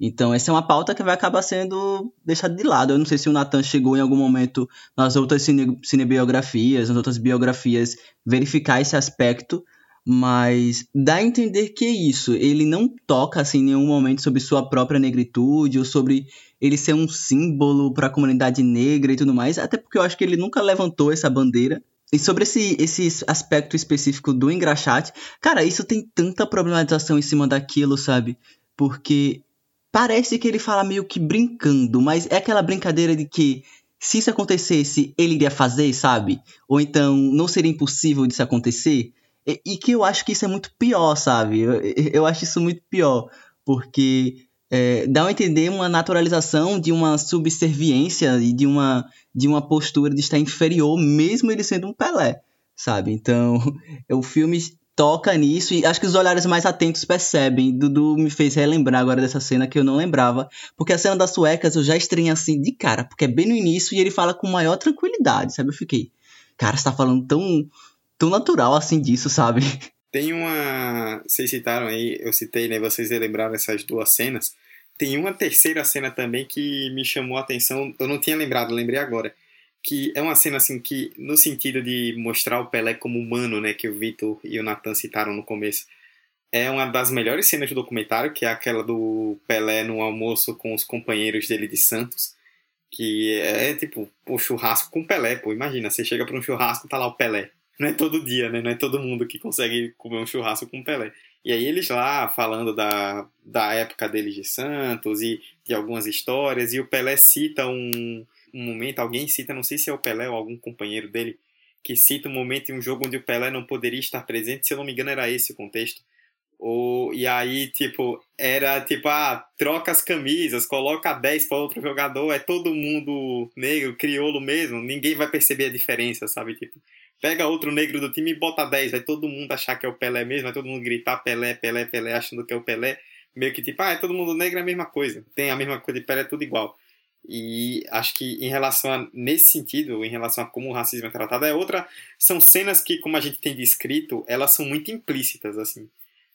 Então, essa é uma pauta que vai acabar sendo deixada de lado. Eu não sei se o Nathan chegou em algum momento nas outras cine cinebiografias, nas outras biografias, verificar esse aspecto, mas dá a entender que é isso. Ele não toca assim, em nenhum momento sobre sua própria negritude ou sobre ele ser um símbolo para a comunidade negra e tudo mais, até porque eu acho que ele nunca levantou essa bandeira. E sobre esse, esse aspecto específico do engraxate, cara, isso tem tanta problematização em cima daquilo, sabe? Porque parece que ele fala meio que brincando, mas é aquela brincadeira de que se isso acontecesse, ele iria fazer, sabe? Ou então não seria impossível disso acontecer. E, e, que eu acho que isso é muito pior, sabe? Eu, eu acho isso muito pior, porque é, dá a entender uma naturalização de uma subserviência e de uma, de uma postura de estar inferior, mesmo ele sendo um Pelé, sabe? Então, <laughs> o filme toca nisso e acho que os olhares mais atentos percebem. Dudu me fez relembrar agora dessa cena que eu não lembrava, porque a cena das suecas eu já estranhei assim de cara, porque é bem no início e ele fala com maior tranquilidade, sabe? Eu fiquei, cara, você tá falando tão tão natural assim disso, sabe? Tem uma. Vocês citaram aí, eu citei, né? Vocês lembraram essas duas cenas. Tem uma terceira cena também que me chamou a atenção. Eu não tinha lembrado, lembrei agora. Que é uma cena assim que, no sentido de mostrar o Pelé como humano, né? Que o Vitor e o Nathan citaram no começo. É uma das melhores cenas do documentário, que é aquela do Pelé no almoço com os companheiros dele de Santos. Que é tipo, o churrasco com Pelé, pô. Imagina, você chega para um churrasco, tá lá o Pelé não é todo dia, né? Não é todo mundo que consegue comer um churrasco com Pelé. E aí eles lá falando da, da época deles de Santos e de algumas histórias, e o Pelé cita um, um momento, alguém cita, não sei se é o Pelé ou algum companheiro dele, que cita um momento em um jogo onde o Pelé não poderia estar presente, se eu não me engano era esse o contexto. Ou, e aí, tipo, era tipo, ah, troca as camisas, coloca 10 para outro jogador, é todo mundo negro, crioulo mesmo, ninguém vai perceber a diferença, sabe? Tipo, Pega outro negro do time e bota 10. Vai todo mundo achar que é o Pelé mesmo, vai todo mundo gritar Pelé, Pelé, Pelé, achando que é o Pelé. Meio que tipo, ah, é todo mundo negro é a mesma coisa. Tem a mesma coisa de Pelé, é tudo igual. E acho que em relação a, nesse sentido, em relação a como o racismo é tratado, é outra. São cenas que, como a gente tem descrito, elas são muito implícitas, assim.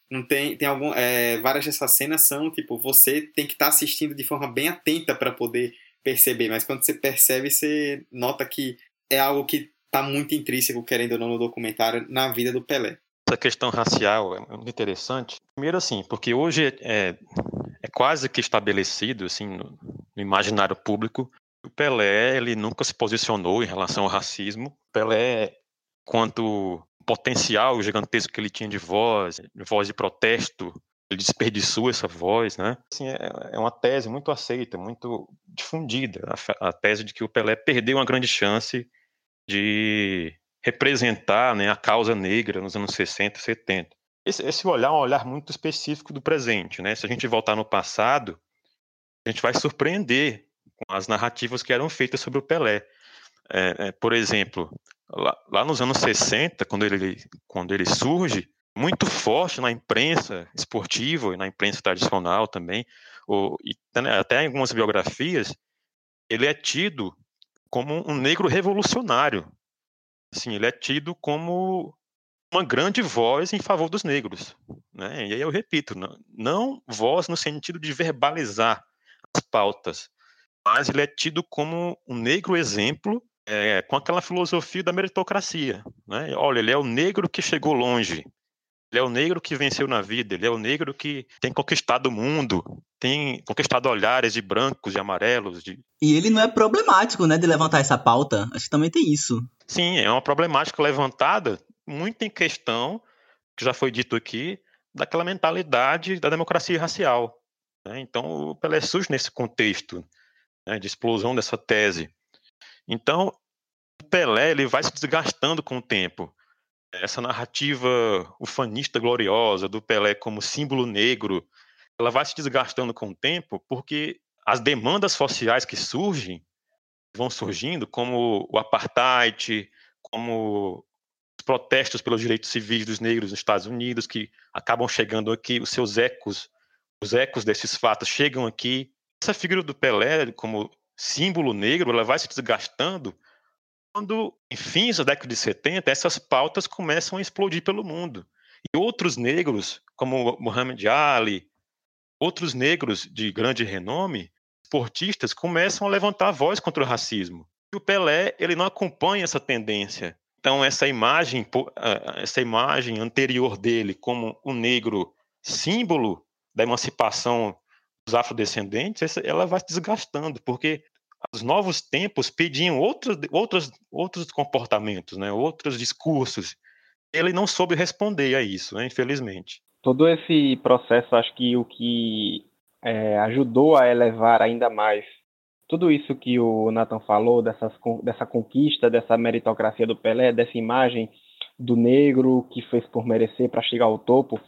Não tem, tem algum, é, várias dessas cenas são tipo, você tem que estar tá assistindo de forma bem atenta para poder perceber, mas quando você percebe, você nota que é algo que tá muito intrínseco, querendo ou não, no documentário, na vida do Pelé. Essa questão racial é muito interessante. Primeiro, assim, porque hoje é, é quase que estabelecido, assim, no, no imaginário público, o Pelé, ele nunca se posicionou em relação ao racismo. Pelé, quanto potencial gigantesco que ele tinha de voz, voz de protesto, ele desperdiçou essa voz, né? Assim, é, é uma tese muito aceita, muito difundida, a, tese de que o Pelé perdeu uma grande chance de representar né, a causa negra nos anos 60, 70. Esse, esse olhar é um olhar muito específico do presente. Né? Se a gente voltar no passado, a gente vai surpreender com as narrativas que eram feitas sobre o Pelé. É, é, por exemplo, lá, lá, nos anos 60, quando ele, quando ele surge, muito forte na imprensa esportiva e na imprensa tradicional também, ou, e, até em algumas biografias, ele é tido como um negro revolucionário. Assim, ele é tido como uma grande voz em favor dos negros. Né? E aí eu repito, não, não voz no sentido de verbalizar as pautas, mas ele é tido como um negro exemplo é, com aquela filosofia da meritocracia. Né? Olha, ele é o negro que chegou longe, ele é o negro que venceu na vida, ele é o negro que tem conquistado o mundo, tem conquistado olhares de brancos e amarelos. De... E ele não é problemático, né, de levantar essa pauta. Acho que também tem isso. Sim, é uma problemática levantada muito em questão, que já foi dito aqui, daquela mentalidade da democracia racial. Né? Então, o Pelé surge nesse contexto né, de explosão dessa tese. Então, o Pelé ele vai se desgastando com o tempo. Essa narrativa ufanista gloriosa do Pelé como símbolo negro, ela vai se desgastando com o tempo porque as demandas sociais que surgem, vão surgindo, como o apartheid, como os protestos pelos direitos civis dos negros nos Estados Unidos, que acabam chegando aqui, os seus ecos, os ecos desses fatos chegam aqui. Essa figura do Pelé como símbolo negro, ela vai se desgastando quando, em fins da década de 70, essas pautas começam a explodir pelo mundo. E outros negros, como Muhammad Ali, outros negros de grande renome, esportistas, começam a levantar a voz contra o racismo. E o Pelé, ele não acompanha essa tendência. Então, essa imagem, essa imagem anterior dele como um negro símbolo da emancipação dos afrodescendentes, ela vai se desgastando, porque os novos tempos pediam outros, outros, outros comportamentos, né, outros discursos. Ele não soube responder a isso, né, infelizmente. Todo esse processo, acho que o que é, ajudou a elevar ainda mais tudo isso que o Nathan falou, dessas, dessa conquista, dessa meritocracia do Pelé, dessa imagem do negro que fez por merecer para chegar ao topo,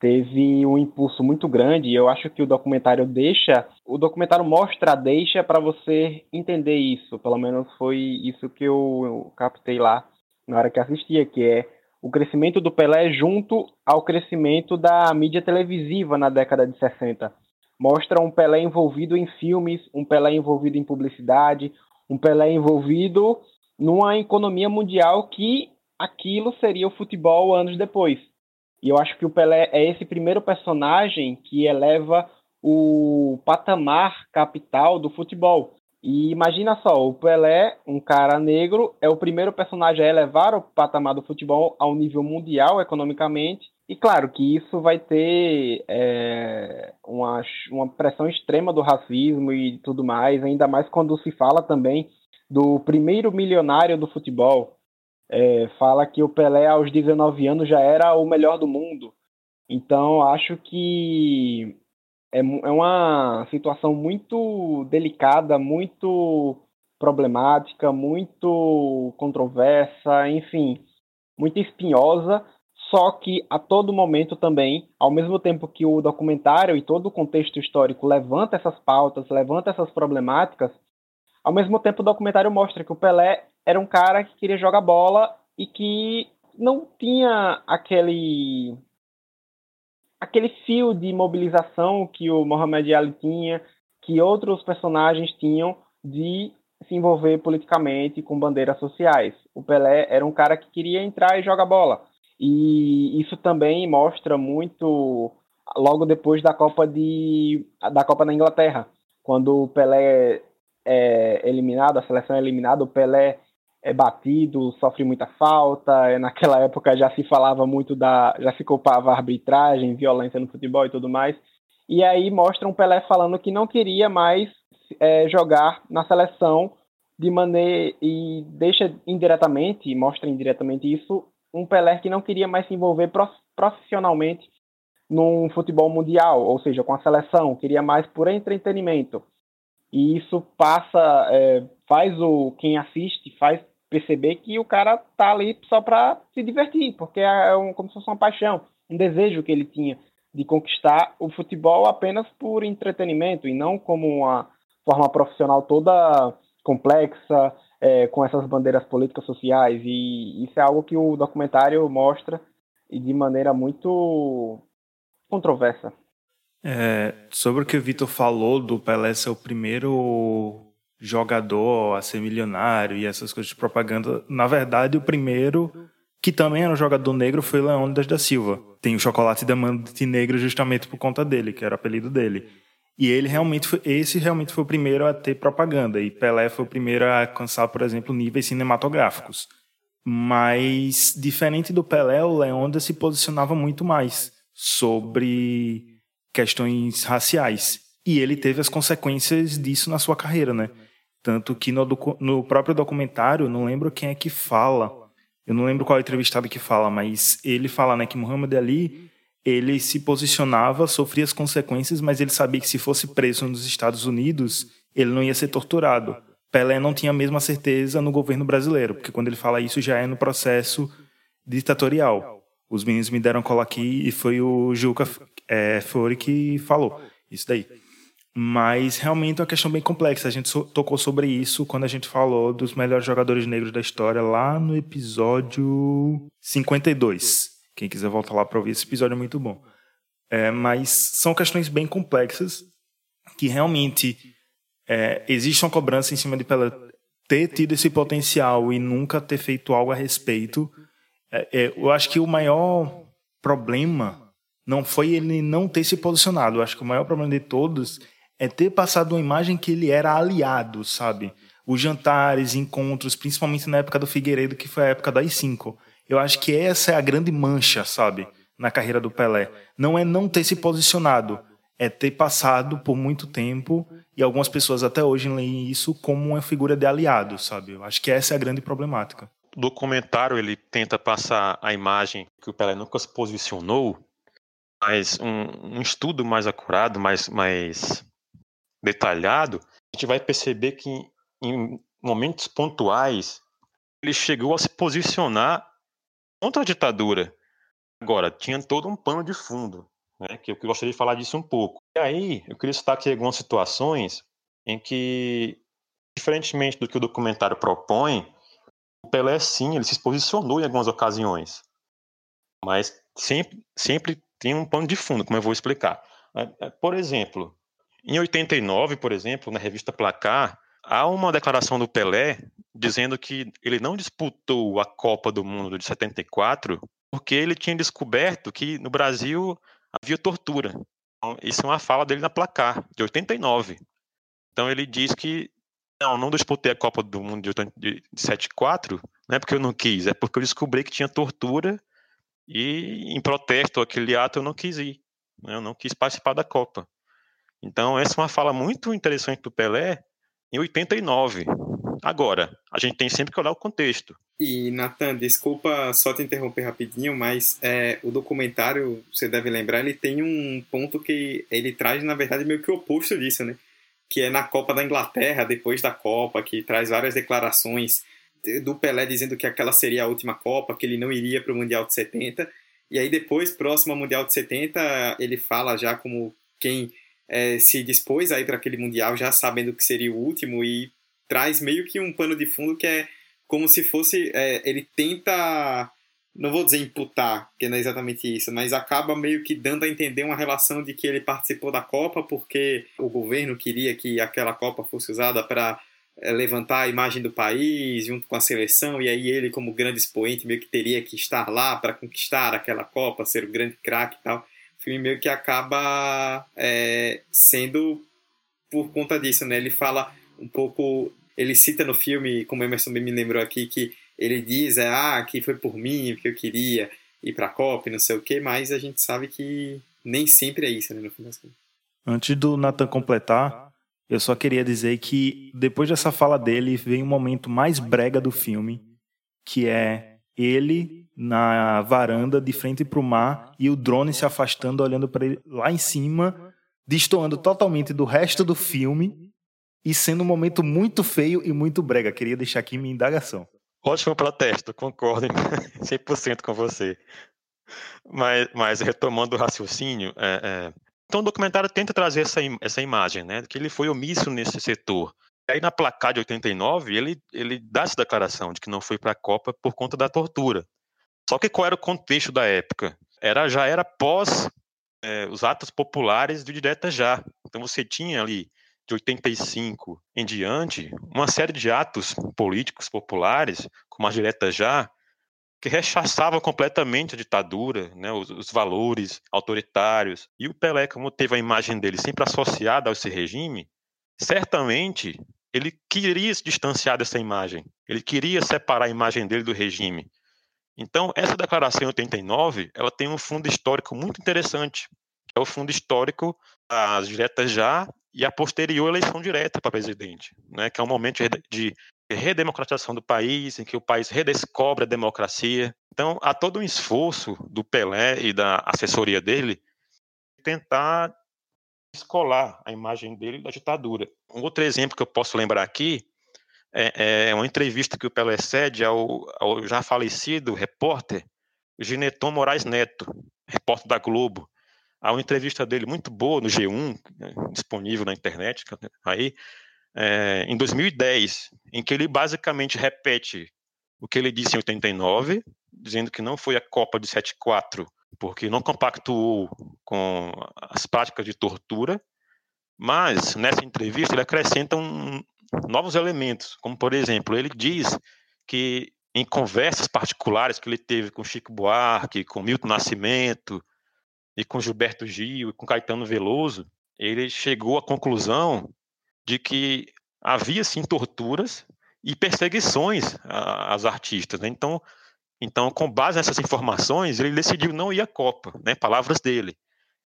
teve um impulso muito grande e eu acho que o documentário deixa, o documentário mostra, deixa para você entender isso, pelo menos foi isso que eu, eu captei lá na hora que assistia, que é o crescimento do Pelé junto ao crescimento da mídia televisiva na década de 60. Mostra um Pelé envolvido em filmes, um Pelé envolvido em publicidade, um Pelé envolvido numa economia mundial que aquilo seria o futebol anos depois. E eu acho que o Pelé é esse primeiro personagem que eleva o patamar capital do futebol. E imagina só, o Pelé, um cara negro, é o primeiro personagem a elevar o patamar do futebol ao nível mundial economicamente. E claro que isso vai ter é, uma, uma pressão extrema do racismo e tudo mais, ainda mais quando se fala também do primeiro milionário do futebol, é, fala que o Pelé aos 19 anos já era o melhor do mundo. Então acho que é, é uma situação muito delicada, muito problemática, muito controversa, enfim, muito espinhosa. Só que a todo momento também, ao mesmo tempo que o documentário e todo o contexto histórico levanta essas pautas, levanta essas problemáticas, ao mesmo tempo o documentário mostra que o Pelé era um cara que queria jogar bola e que não tinha aquele aquele fio de mobilização que o Mohamed Ali tinha, que outros personagens tinham de se envolver politicamente com bandeiras sociais. O Pelé era um cara que queria entrar e jogar bola. E isso também mostra muito logo depois da Copa de da Copa na Inglaterra, quando o Pelé é eliminado, a seleção é eliminada, o Pelé é batido, sofre muita falta. É, naquela <laughs> época já se falava muito da. já se culpava a arbitragem, violência no futebol e tudo mais. E aí mostra um Pelé falando que não queria mais é, jogar na seleção de maneira. e deixa indiretamente, mostra indiretamente isso, um Pelé que não queria mais se envolver profissionalmente num futebol mundial, ou seja, com a seleção, queria mais por entretenimento. E isso passa, é, faz o quem assiste, faz perceber que o cara tá ali só para se divertir, porque é um, como se fosse uma paixão, um desejo que ele tinha de conquistar o futebol apenas por entretenimento e não como uma forma profissional toda complexa, é, com essas bandeiras políticas sociais. E isso é algo que o documentário mostra de maneira muito controversa. É, sobre o que o Vitor falou do Pelé ser o primeiro jogador a ser milionário e essas coisas de propaganda. Na verdade, o primeiro que também era um jogador negro foi Leônidas da Silva. Tem o chocolate diamante negro justamente por conta dele, que era o apelido dele. E ele realmente foi, esse realmente foi o primeiro a ter propaganda e Pelé foi o primeiro a alcançar, por exemplo, níveis cinematográficos. Mas diferente do Pelé, o Leonda se posicionava muito mais sobre questões raciais. E ele teve as consequências disso na sua carreira, né? Tanto que no, no próprio documentário, não lembro quem é que fala, eu não lembro qual é entrevistado que fala, mas ele fala né, que Muhammad Ali ele se posicionava, sofria as consequências, mas ele sabia que se fosse preso nos Estados Unidos, ele não ia ser torturado. Pelé não tinha a mesma certeza no governo brasileiro, porque quando ele fala isso já é no processo ditatorial. Os meninos me deram cola aqui e foi o Juca é, Fori que falou isso daí. Mas realmente é uma questão bem complexa. A gente so tocou sobre isso quando a gente falou dos melhores jogadores negros da história lá no episódio 52. Quem quiser voltar lá para ouvir esse episódio é muito bom. É, mas são questões bem complexas que realmente é, existe uma cobrança em cima de Pelé ter tido esse potencial e nunca ter feito algo a respeito. É, é, eu acho que o maior problema não foi ele não ter se posicionado. Eu acho que o maior problema de todos é ter passado uma imagem que ele era aliado, sabe? Os jantares, encontros, principalmente na época do Figueiredo, que foi a época das cinco. Eu acho que essa é a grande mancha, sabe? Na carreira do Pelé. Não é não ter se posicionado, é ter passado por muito tempo e algumas pessoas até hoje leem isso como uma figura de aliado, sabe? Eu acho que essa é a grande problemática. O documentário ele tenta passar a imagem que o Pelé nunca se posicionou, mas um, um estudo mais acurado, mais, mais detalhado, a gente vai perceber que em momentos pontuais ele chegou a se posicionar contra a ditadura. Agora, tinha todo um pano de fundo, né, que eu gostaria de falar disso um pouco. E aí, eu queria citar aqui algumas situações em que, diferentemente do que o documentário propõe, o Pelé, sim, ele se posicionou em algumas ocasiões, mas sempre, sempre tem um pano de fundo, como eu vou explicar. Por exemplo, em 89, por exemplo, na revista Placar, há uma declaração do Pelé dizendo que ele não disputou a Copa do Mundo de 74 porque ele tinha descoberto que no Brasil havia tortura. Então, isso é uma fala dele na Placar, de 89. Então ele diz que não, não disputei a Copa do Mundo de 74, não é porque eu não quis, é porque eu descobri que tinha tortura e em protesto àquele ato eu não quis ir. Né? Eu não quis participar da Copa. Então, essa é uma fala muito interessante do Pelé em 89. Agora, a gente tem sempre que olhar o contexto. E, Nathan, desculpa só te interromper rapidinho, mas é, o documentário, você deve lembrar, ele tem um ponto que ele traz, na verdade, meio que o oposto disso, né? Que é na Copa da Inglaterra, depois da Copa, que traz várias declarações do Pelé dizendo que aquela seria a última Copa, que ele não iria para o Mundial de 70. E aí depois, próximo ao Mundial de 70, ele fala já como quem é, se dispôs a ir para aquele Mundial já sabendo que seria o último e traz meio que um pano de fundo que é como se fosse. É, ele tenta. Não vou dizer imputar, porque não é exatamente isso, mas acaba meio que dando a entender uma relação de que ele participou da Copa porque o governo queria que aquela Copa fosse usada para levantar a imagem do país junto com a seleção, e aí ele, como grande expoente, meio que teria que estar lá para conquistar aquela Copa, ser o grande craque e tal filme meio que acaba é, sendo por conta disso, né? Ele fala um pouco, ele cita no filme, como Emerson bem me lembrou aqui, que ele diz, é, ah, que foi por mim, porque eu queria ir para a Copa, não sei o quê, mas a gente sabe que nem sempre é isso, né, no contas. Antes do Nathan completar, eu só queria dizer que depois dessa fala dele vem um momento mais brega do filme, que é ele na varanda de frente para o mar e o drone se afastando, olhando para ele lá em cima, destoando totalmente do resto do filme e sendo um momento muito feio e muito brega. Queria deixar aqui minha indagação. Ótimo protesto, concordo 100% <laughs> com você. Mas, mas retomando o raciocínio, é, é... então o documentário tenta trazer essa, essa imagem, né, que ele foi omisso nesse setor. Aí na placar de 89, ele, ele dá essa declaração de que não foi para a Copa por conta da tortura. Só que qual era o contexto da época? Era já era pós é, os atos populares do direta já. Então você tinha ali de 85 em diante uma série de atos políticos populares, como a direta já, que rechaçavam completamente a ditadura, né, os, os, valores autoritários. E o Pelé, como teve a imagem dele sempre associada a esse regime, certamente ele queria se distanciar dessa imagem. Ele queria separar a imagem dele do regime. Então, essa declaração em 89, ela tem um fundo histórico muito interessante, que é o fundo histórico das diretas já e a posterior eleição direta para presidente, né, que é um momento de redemocratização do país, em que o país redescobre a democracia. Então, há todo um esforço do Pelé e da assessoria dele tentar escolar a imagem dele da ditadura. Um outro exemplo que eu posso lembrar aqui é, é uma entrevista que o Pelé cede ao, ao já falecido repórter Gineton Moraes Neto, repórter da Globo. Há uma entrevista dele muito boa no G1, né, disponível na internet, aí, é, em 2010, em que ele basicamente repete o que ele disse em 89, dizendo que não foi a Copa de 74 porque não compactuou com as práticas de tortura, mas nessa entrevista ele acrescenta um, novos elementos, como por exemplo, ele diz que em conversas particulares que ele teve com Chico Buarque, com Milton Nascimento, e com Gilberto Gil e com Caetano Veloso, ele chegou à conclusão de que havia sim torturas e perseguições às artistas. Né? Então, então, com base nessas informações, ele decidiu não ir à Copa, né? Palavras dele.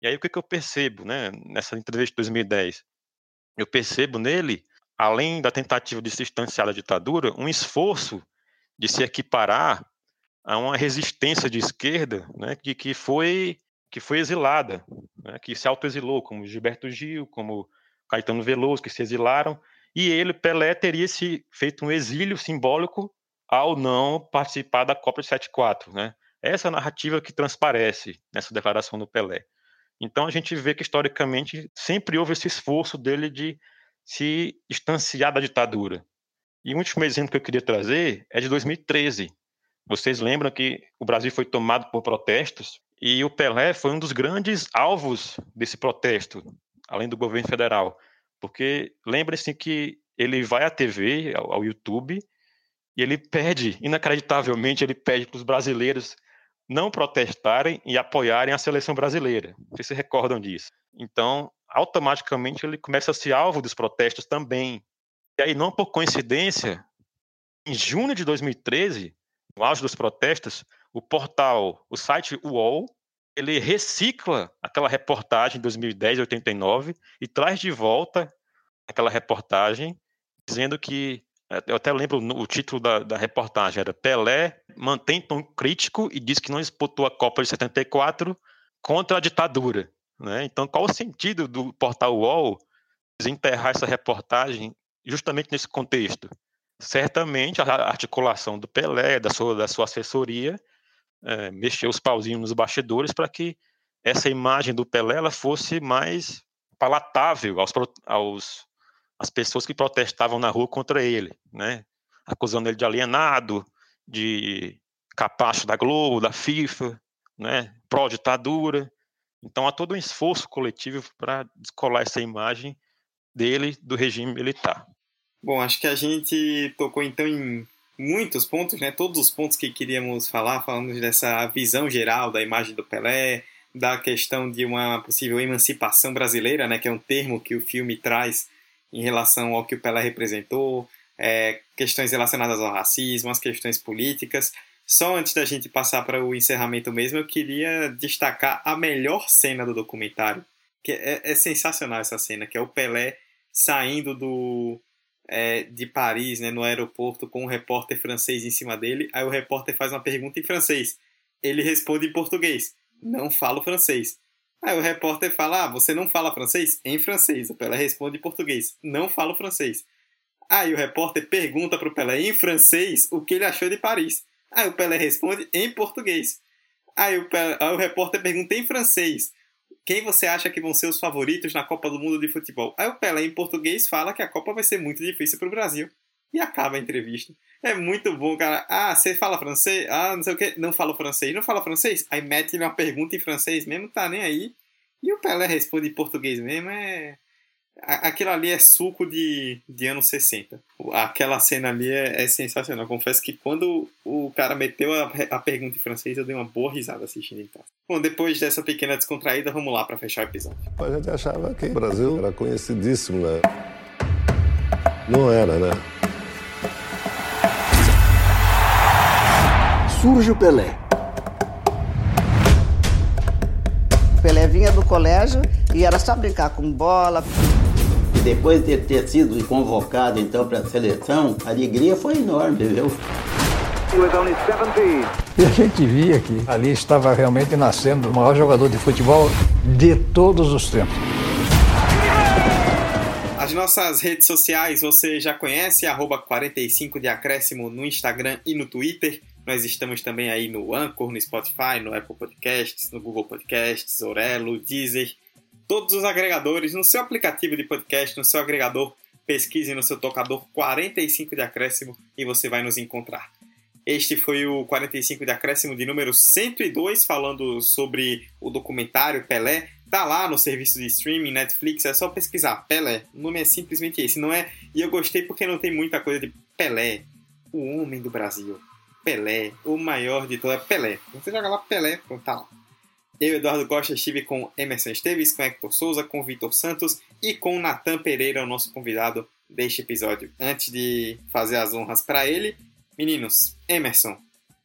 E aí o que, que eu percebo, né? Nessa entrevista de 2010, eu percebo nele, além da tentativa de se distanciar da ditadura, um esforço de se equiparar a uma resistência de esquerda, né? De que foi que foi exilada, né, que se autoexilou, como Gilberto Gil, como Caetano Veloso, que se exilaram, e ele, Pelé, teria se feito um exílio simbólico ao não participar da Copa de 74, né? Essa é a narrativa que transparece nessa declaração do Pelé. Então a gente vê que historicamente sempre houve esse esforço dele de se distanciar da ditadura. E o último exemplo que eu queria trazer é de 2013. Vocês lembram que o Brasil foi tomado por protestos e o Pelé foi um dos grandes alvos desse protesto, além do governo federal. Porque lembrem-se que ele vai à TV, ao, ao YouTube, e ele pede, inacreditavelmente, ele pede para os brasileiros não protestarem e apoiarem a seleção brasileira. Vocês se recordam disso? Então, automaticamente ele começa a ser alvo dos protestos também. E aí, não por coincidência, em junho de 2013, no auge dos protestos, o portal, o site UOL, ele recicla aquela reportagem de 2010, 89 e traz de volta aquela reportagem dizendo que eu até lembro o título da, da, reportagem era Pelé mantém tom crítico e diz que não disputou a Copa de 74 contra a ditadura. Né? Então, qual o sentido do portal UOL desenterrar essa reportagem justamente nesse contexto? Certamente a articulação do Pelé, da sua, da sua assessoria, é, mexeu os pauzinhos nos bastidores para que essa imagem do Pelé ela fosse mais palatável aos, aos as pessoas que protestavam na rua contra ele, né? acusando ele de alienado, de capacho da Globo, da FIFA, né? pró-ditadura. Então há todo um esforço coletivo para descolar essa imagem dele do regime militar. Bom, acho que a gente tocou então em muitos pontos, né? Todos os pontos que queríamos falar, falando dessa visão geral da imagem do Pelé, da questão de uma possível emancipação brasileira, né? Que é um termo que o filme traz em relação ao que o Pelé representou, é, questões relacionadas ao racismo, as questões políticas. Só antes da gente passar para o encerramento mesmo, eu queria destacar a melhor cena do documentário, que é, é sensacional essa cena, que é o Pelé saindo do é, de Paris, né, no aeroporto, com um repórter francês em cima dele. Aí o repórter faz uma pergunta em francês. Ele responde em português. Não falo francês. Aí o repórter fala: Ah, você não fala francês? Em francês. O Pelé responde em português: Não falo francês. Aí o repórter pergunta para o Pelé em francês o que ele achou de Paris. Aí o Pelé responde em português. Aí o, Pelé, aí o repórter pergunta em francês: Quem você acha que vão ser os favoritos na Copa do Mundo de Futebol? Aí o Pelé em português fala que a Copa vai ser muito difícil para o Brasil. E acaba a entrevista. É muito bom, cara. Ah, você fala francês? Ah, não sei o que. Não fala francês. Não fala francês? Aí mete uma pergunta em francês mesmo, tá nem aí. E o Pelé responde em português mesmo. É, aquilo ali é suco de, de anos 60. Aquela cena ali é, é sensacional. Confesso que quando o cara meteu a, a, pergunta em francês, eu dei uma boa risada assistindo em casa. Bom, depois dessa pequena descontraída, vamos lá para fechar o episódio. A gente achava que o Brasil era conhecidíssimo, né? Não era, né? Surge o Pelé. Pelé vinha do colégio e era só brincar com bola. E depois de ter sido convocado então para a seleção, a alegria foi enorme, viu? E a gente via que ali estava realmente nascendo o maior jogador de futebol de todos os tempos. As nossas redes sociais você já conhece, arroba 45 de acréscimo no Instagram e no Twitter. Nós estamos também aí no Anchor, no Spotify, no Apple Podcasts, no Google Podcasts, Orelo, Deezer todos os agregadores, no seu aplicativo de podcast, no seu agregador, pesquise no seu tocador 45 de acréscimo e você vai nos encontrar. Este foi o 45 de acréscimo de número 102, falando sobre o documentário Pelé. Tá lá no serviço de streaming, Netflix, é só pesquisar Pelé. O nome é simplesmente esse, não é? E eu gostei porque não tem muita coisa de Pelé, o homem do Brasil. Pelé, o maior de todos, é Pelé. Você joga lá Pelé, pronto, tá lá. Eu, Eduardo Costa, estive com Emerson Esteves, com Hector Souza, com Vitor Santos e com Natan Pereira, o nosso convidado deste episódio. Antes de fazer as honras para ele, meninos, Emerson,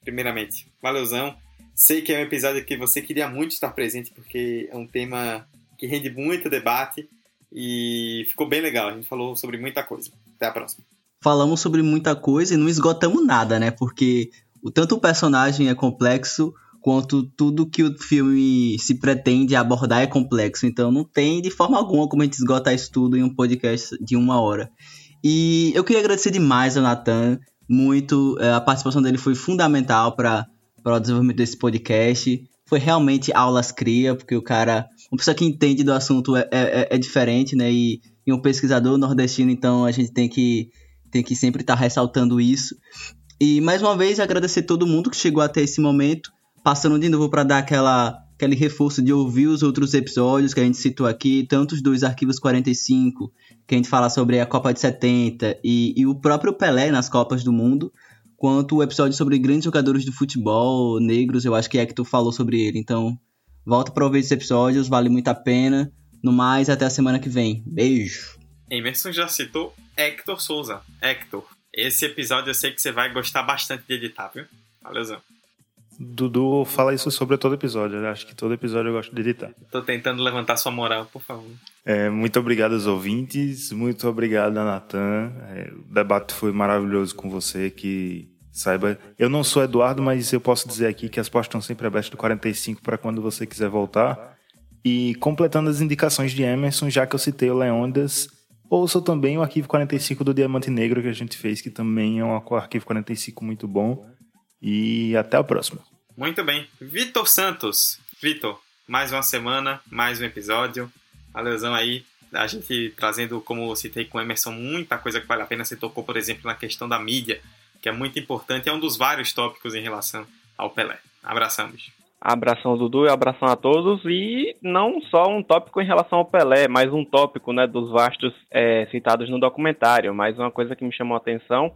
primeiramente, valeuzão. Sei que é um episódio que você queria muito estar presente, porque é um tema que rende muito debate e ficou bem legal. A gente falou sobre muita coisa. Até a próxima. Falamos sobre muita coisa e não esgotamos nada, né? Porque o tanto o personagem é complexo quanto tudo que o filme se pretende abordar é complexo. Então não tem de forma alguma como a gente esgotar isso tudo em um podcast de uma hora. E eu queria agradecer demais ao Nathan, muito. É, a participação dele foi fundamental para o desenvolvimento desse podcast. Foi realmente aulas cria, porque o cara, uma pessoa que entende do assunto é, é, é diferente, né? E, e, um pesquisador nordestino, então a gente tem que, tem que sempre estar tá ressaltando isso. E mais uma vez agradecer todo mundo que chegou até esse momento passando de novo para dar aquela, aquele reforço de ouvir os outros episódios que a gente citou aqui, tanto os dois arquivos 45, que a gente fala sobre a Copa de 70 e, e o próprio Pelé nas Copas do Mundo, quanto o episódio sobre grandes jogadores de futebol negros, eu acho que é que tu falou sobre ele. Então, volta para ouvir esses episódios, vale muito a pena. No mais, até a semana que vem. Beijo. Emerson já citou Hector Souza. Hector, esse episódio eu sei que você vai gostar bastante de editar, viu? Valeuzão. Dudu fala isso sobre todo episódio. Eu acho que todo episódio eu gosto de editar. Tô tentando levantar sua moral, por favor. É, muito obrigado aos ouvintes, muito obrigado, Natan. É, o debate foi maravilhoso com você. Que saiba, eu não sou Eduardo, mas eu posso dizer aqui que as portas estão sempre abertas do 45 para quando você quiser voltar. E completando as indicações de Emerson, já que eu citei o Leondas, ouça também o arquivo 45 do Diamante Negro que a gente fez, que também é um arquivo 45 muito bom. E até a próxima. Muito bem. Vitor Santos. Vitor, mais uma semana, mais um episódio. Valeuzão aí. A gente trazendo, como eu citei com o Emerson, muita coisa que vale a pena. Você tocou, por exemplo, na questão da mídia, que é muito importante. É um dos vários tópicos em relação ao Pelé. Abraçamos. Abração, Dudu, e abração a todos. E não só um tópico em relação ao Pelé, mas um tópico né, dos vastos é, citados no documentário. Mas uma coisa que me chamou a atenção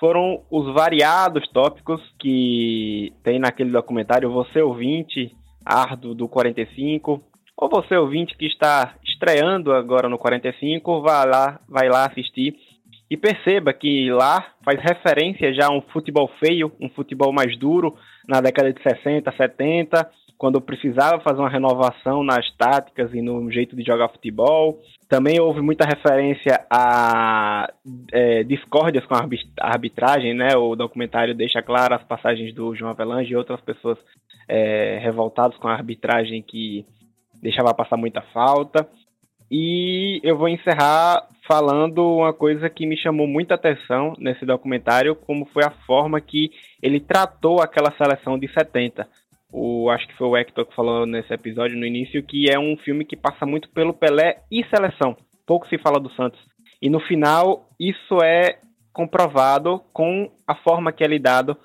foram os variados tópicos que tem naquele documentário Você Ouvinte, árduo do 45, ou você ouvinte que está estreando agora no 45, vai lá, vai lá assistir e perceba que lá faz referência já a um futebol feio, um futebol mais duro na década de 60, 70, quando precisava fazer uma renovação nas táticas e no jeito de jogar futebol. Também houve muita referência a é, discórdias com a arbitragem, né? O documentário deixa claro as passagens do João Avelange e outras pessoas é, revoltadas com a arbitragem que deixava passar muita falta. E eu vou encerrar falando uma coisa que me chamou muita atenção nesse documentário, como foi a forma que ele tratou aquela seleção de 70 o acho que foi o Hector que falou nesse episódio no início, que é um filme que passa muito pelo Pelé e seleção. Pouco se fala do Santos. E no final, isso é comprovado com a forma que é lidado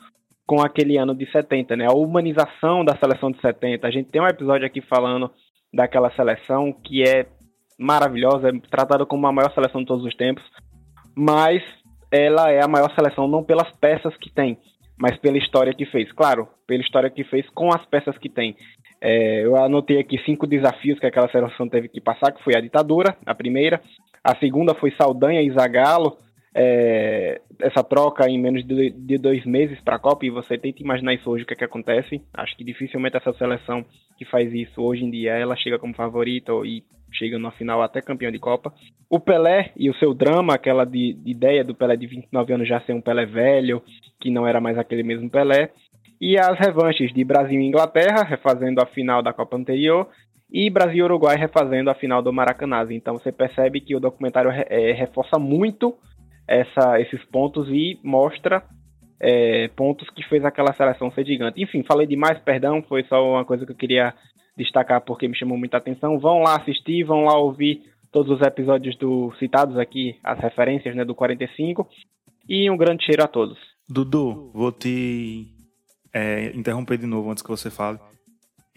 com aquele ano de 70, né? A humanização da seleção de 70. A gente tem um episódio aqui falando daquela seleção que é maravilhosa, é tratada como a maior seleção de todos os tempos, mas ela é a maior seleção não pelas peças que tem, mas pela história que fez. Claro, pela história que fez com as peças que tem. É, eu anotei aqui cinco desafios que aquela seleção teve que passar, que foi a ditadura, a primeira. A segunda foi Saldanha e Zagallo, é, essa troca em menos de, dois meses para a Copa, e você tenta imaginar isso hoje, o que, é que acontece. Acho que dificilmente essa seleção que faz isso hoje em dia, ela chega como favorita e chega na final até campeão de Copa. O Pelé e o seu drama, aquela de, de ideia do Pelé de 29 anos já ser um Pelé velho, que não era mais aquele mesmo Pelé. E as revanches de Brasil e Inglaterra, refazendo a final da Copa anterior, e Brasil e Uruguai refazendo a final do Maracanã. Então você percebe que o documentário é, reforça muito essa, esses pontos e mostra é, pontos que fez aquela seleção ser gigante. Enfim, falei demais, perdão, foi só uma coisa que eu queria destacar porque me chamou muita atenção. Vão lá assistir, vão lá ouvir todos os episódios do citados aqui, as referências né, do 45. E um grande cheiro a todos. Dudu, vou te é, interromper de novo antes que você fale.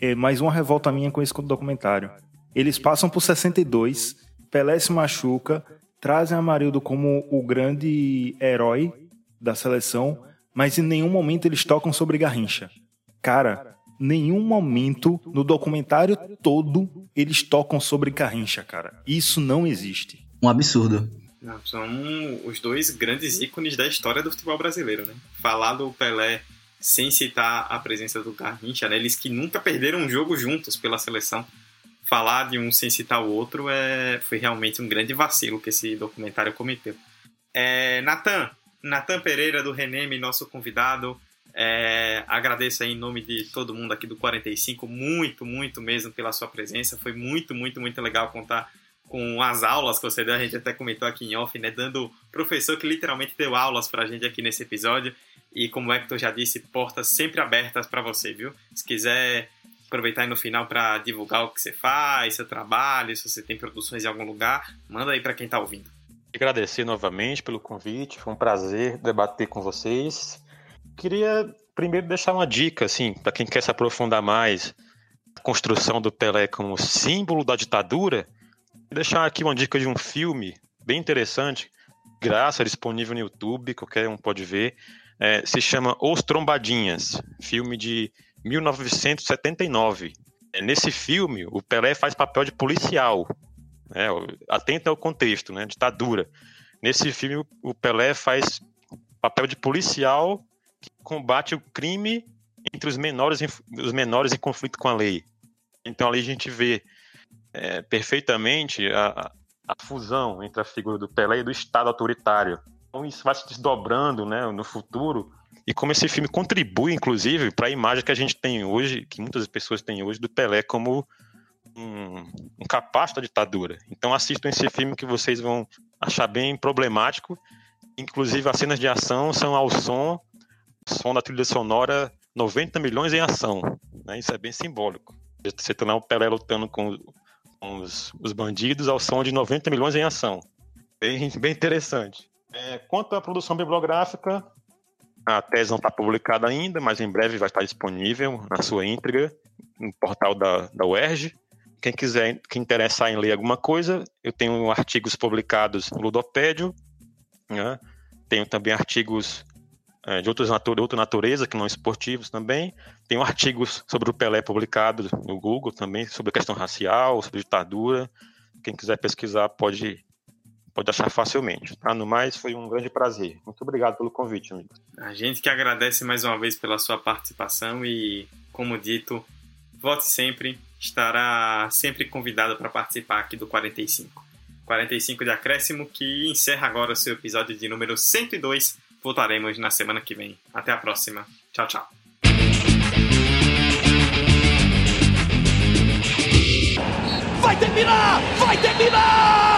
É, mais uma revolta minha com esse documentário. Eles passam por 62, Pelé se machuca, trazem Amarildo como o grande herói da seleção, mas em nenhum momento eles tocam sobre Garrincha. Cara, nenhum momento no documentário todo eles tocam sobre Garrincha, cara. Isso não existe. Um absurdo. Não, são os dois grandes ícones da história do futebol brasileiro, né? Falar do Pelé sem citar a presença do Garrincha, né? Eles que nunca perderam um jogo juntos pela seleção. Falar de um sem citar o outro é, foi realmente um grande vacilo que esse documentário cometeu. É, Natan, Natan Pereira do Reneme, nosso convidado. É, agradeço aí em nome de todo mundo aqui do 45, muito, muito mesmo pela sua presença. Foi muito, muito, muito legal contar com as aulas que você deu. A gente até comentou aqui em off, né? Dando professor que literalmente deu aulas pra gente aqui nesse episódio. E como o Hector já disse, portas sempre abertas para você, viu? Se quiser aproveitar aí no final para divulgar o que você faz, seu trabalho, se você tem produções em algum lugar, manda aí para quem tá ouvindo. Agradecer novamente pelo convite, foi um prazer debater com vocês. Queria primeiro deixar uma dica, assim, para quem quer se aprofundar mais na construção do Pelé como símbolo da ditadura, deixar aqui uma dica de um filme bem interessante, graça, disponível no YouTube, qualquer um pode ver, é, se chama Os Trombadinhas, filme de 1979. É, nesse filme, o Pelé faz papel de policial. Né? Atenta ao contexto, né? ditadura. Nesse filme, o Pelé faz papel de policial que combate o crime entre os menores, os menores em conflito com a lei. Então ali a gente vê é, perfeitamente a, a, fusão entre a figura do Pelé e do Estado autoritário. Então isso vai se desdobrando né, no futuro e como esse filme contribui, inclusive, para a imagem que a gente tem hoje, que muitas pessoas têm hoje, do Pelé como um, um capaz da ditadura. Então assistam esse filme que vocês vão achar bem problemático. Inclusive, as cenas de ação são ao som, som da trilha sonora 90 milhões em ação. Né? Isso é bem simbólico. Você tem lá o Pelé lutando com, com os, os, bandidos ao som de 90 milhões em ação. Bem, bem interessante. É, quanto à produção bibliográfica, a tese não está publicada ainda, mas em breve vai estar disponível na sua íntegra no portal da, da UERJ. Quem quiser, quem interessar em ler alguma coisa, eu tenho artigos publicados no Ludopédio, né? tenho também artigos é, de outros nature, outra natureza, que não esportivos também. Tenho artigos sobre o Pelé publicados no Google também, sobre a questão racial, sobre ditadura. Quem quiser pesquisar pode pode achar facilmente. Tá? No mais, foi um grande prazer. Muito obrigado pelo convite, amigo. A gente que agradece mais uma vez pela sua participação e, como dito, volte sempre, estará sempre convidado para participar aqui do 45. 45 de acréscimo que encerra agora o seu episódio de número 102. Voltaremos na semana que vem. Até a próxima. Tchau, tchau. Vai terminar! Vai terminar!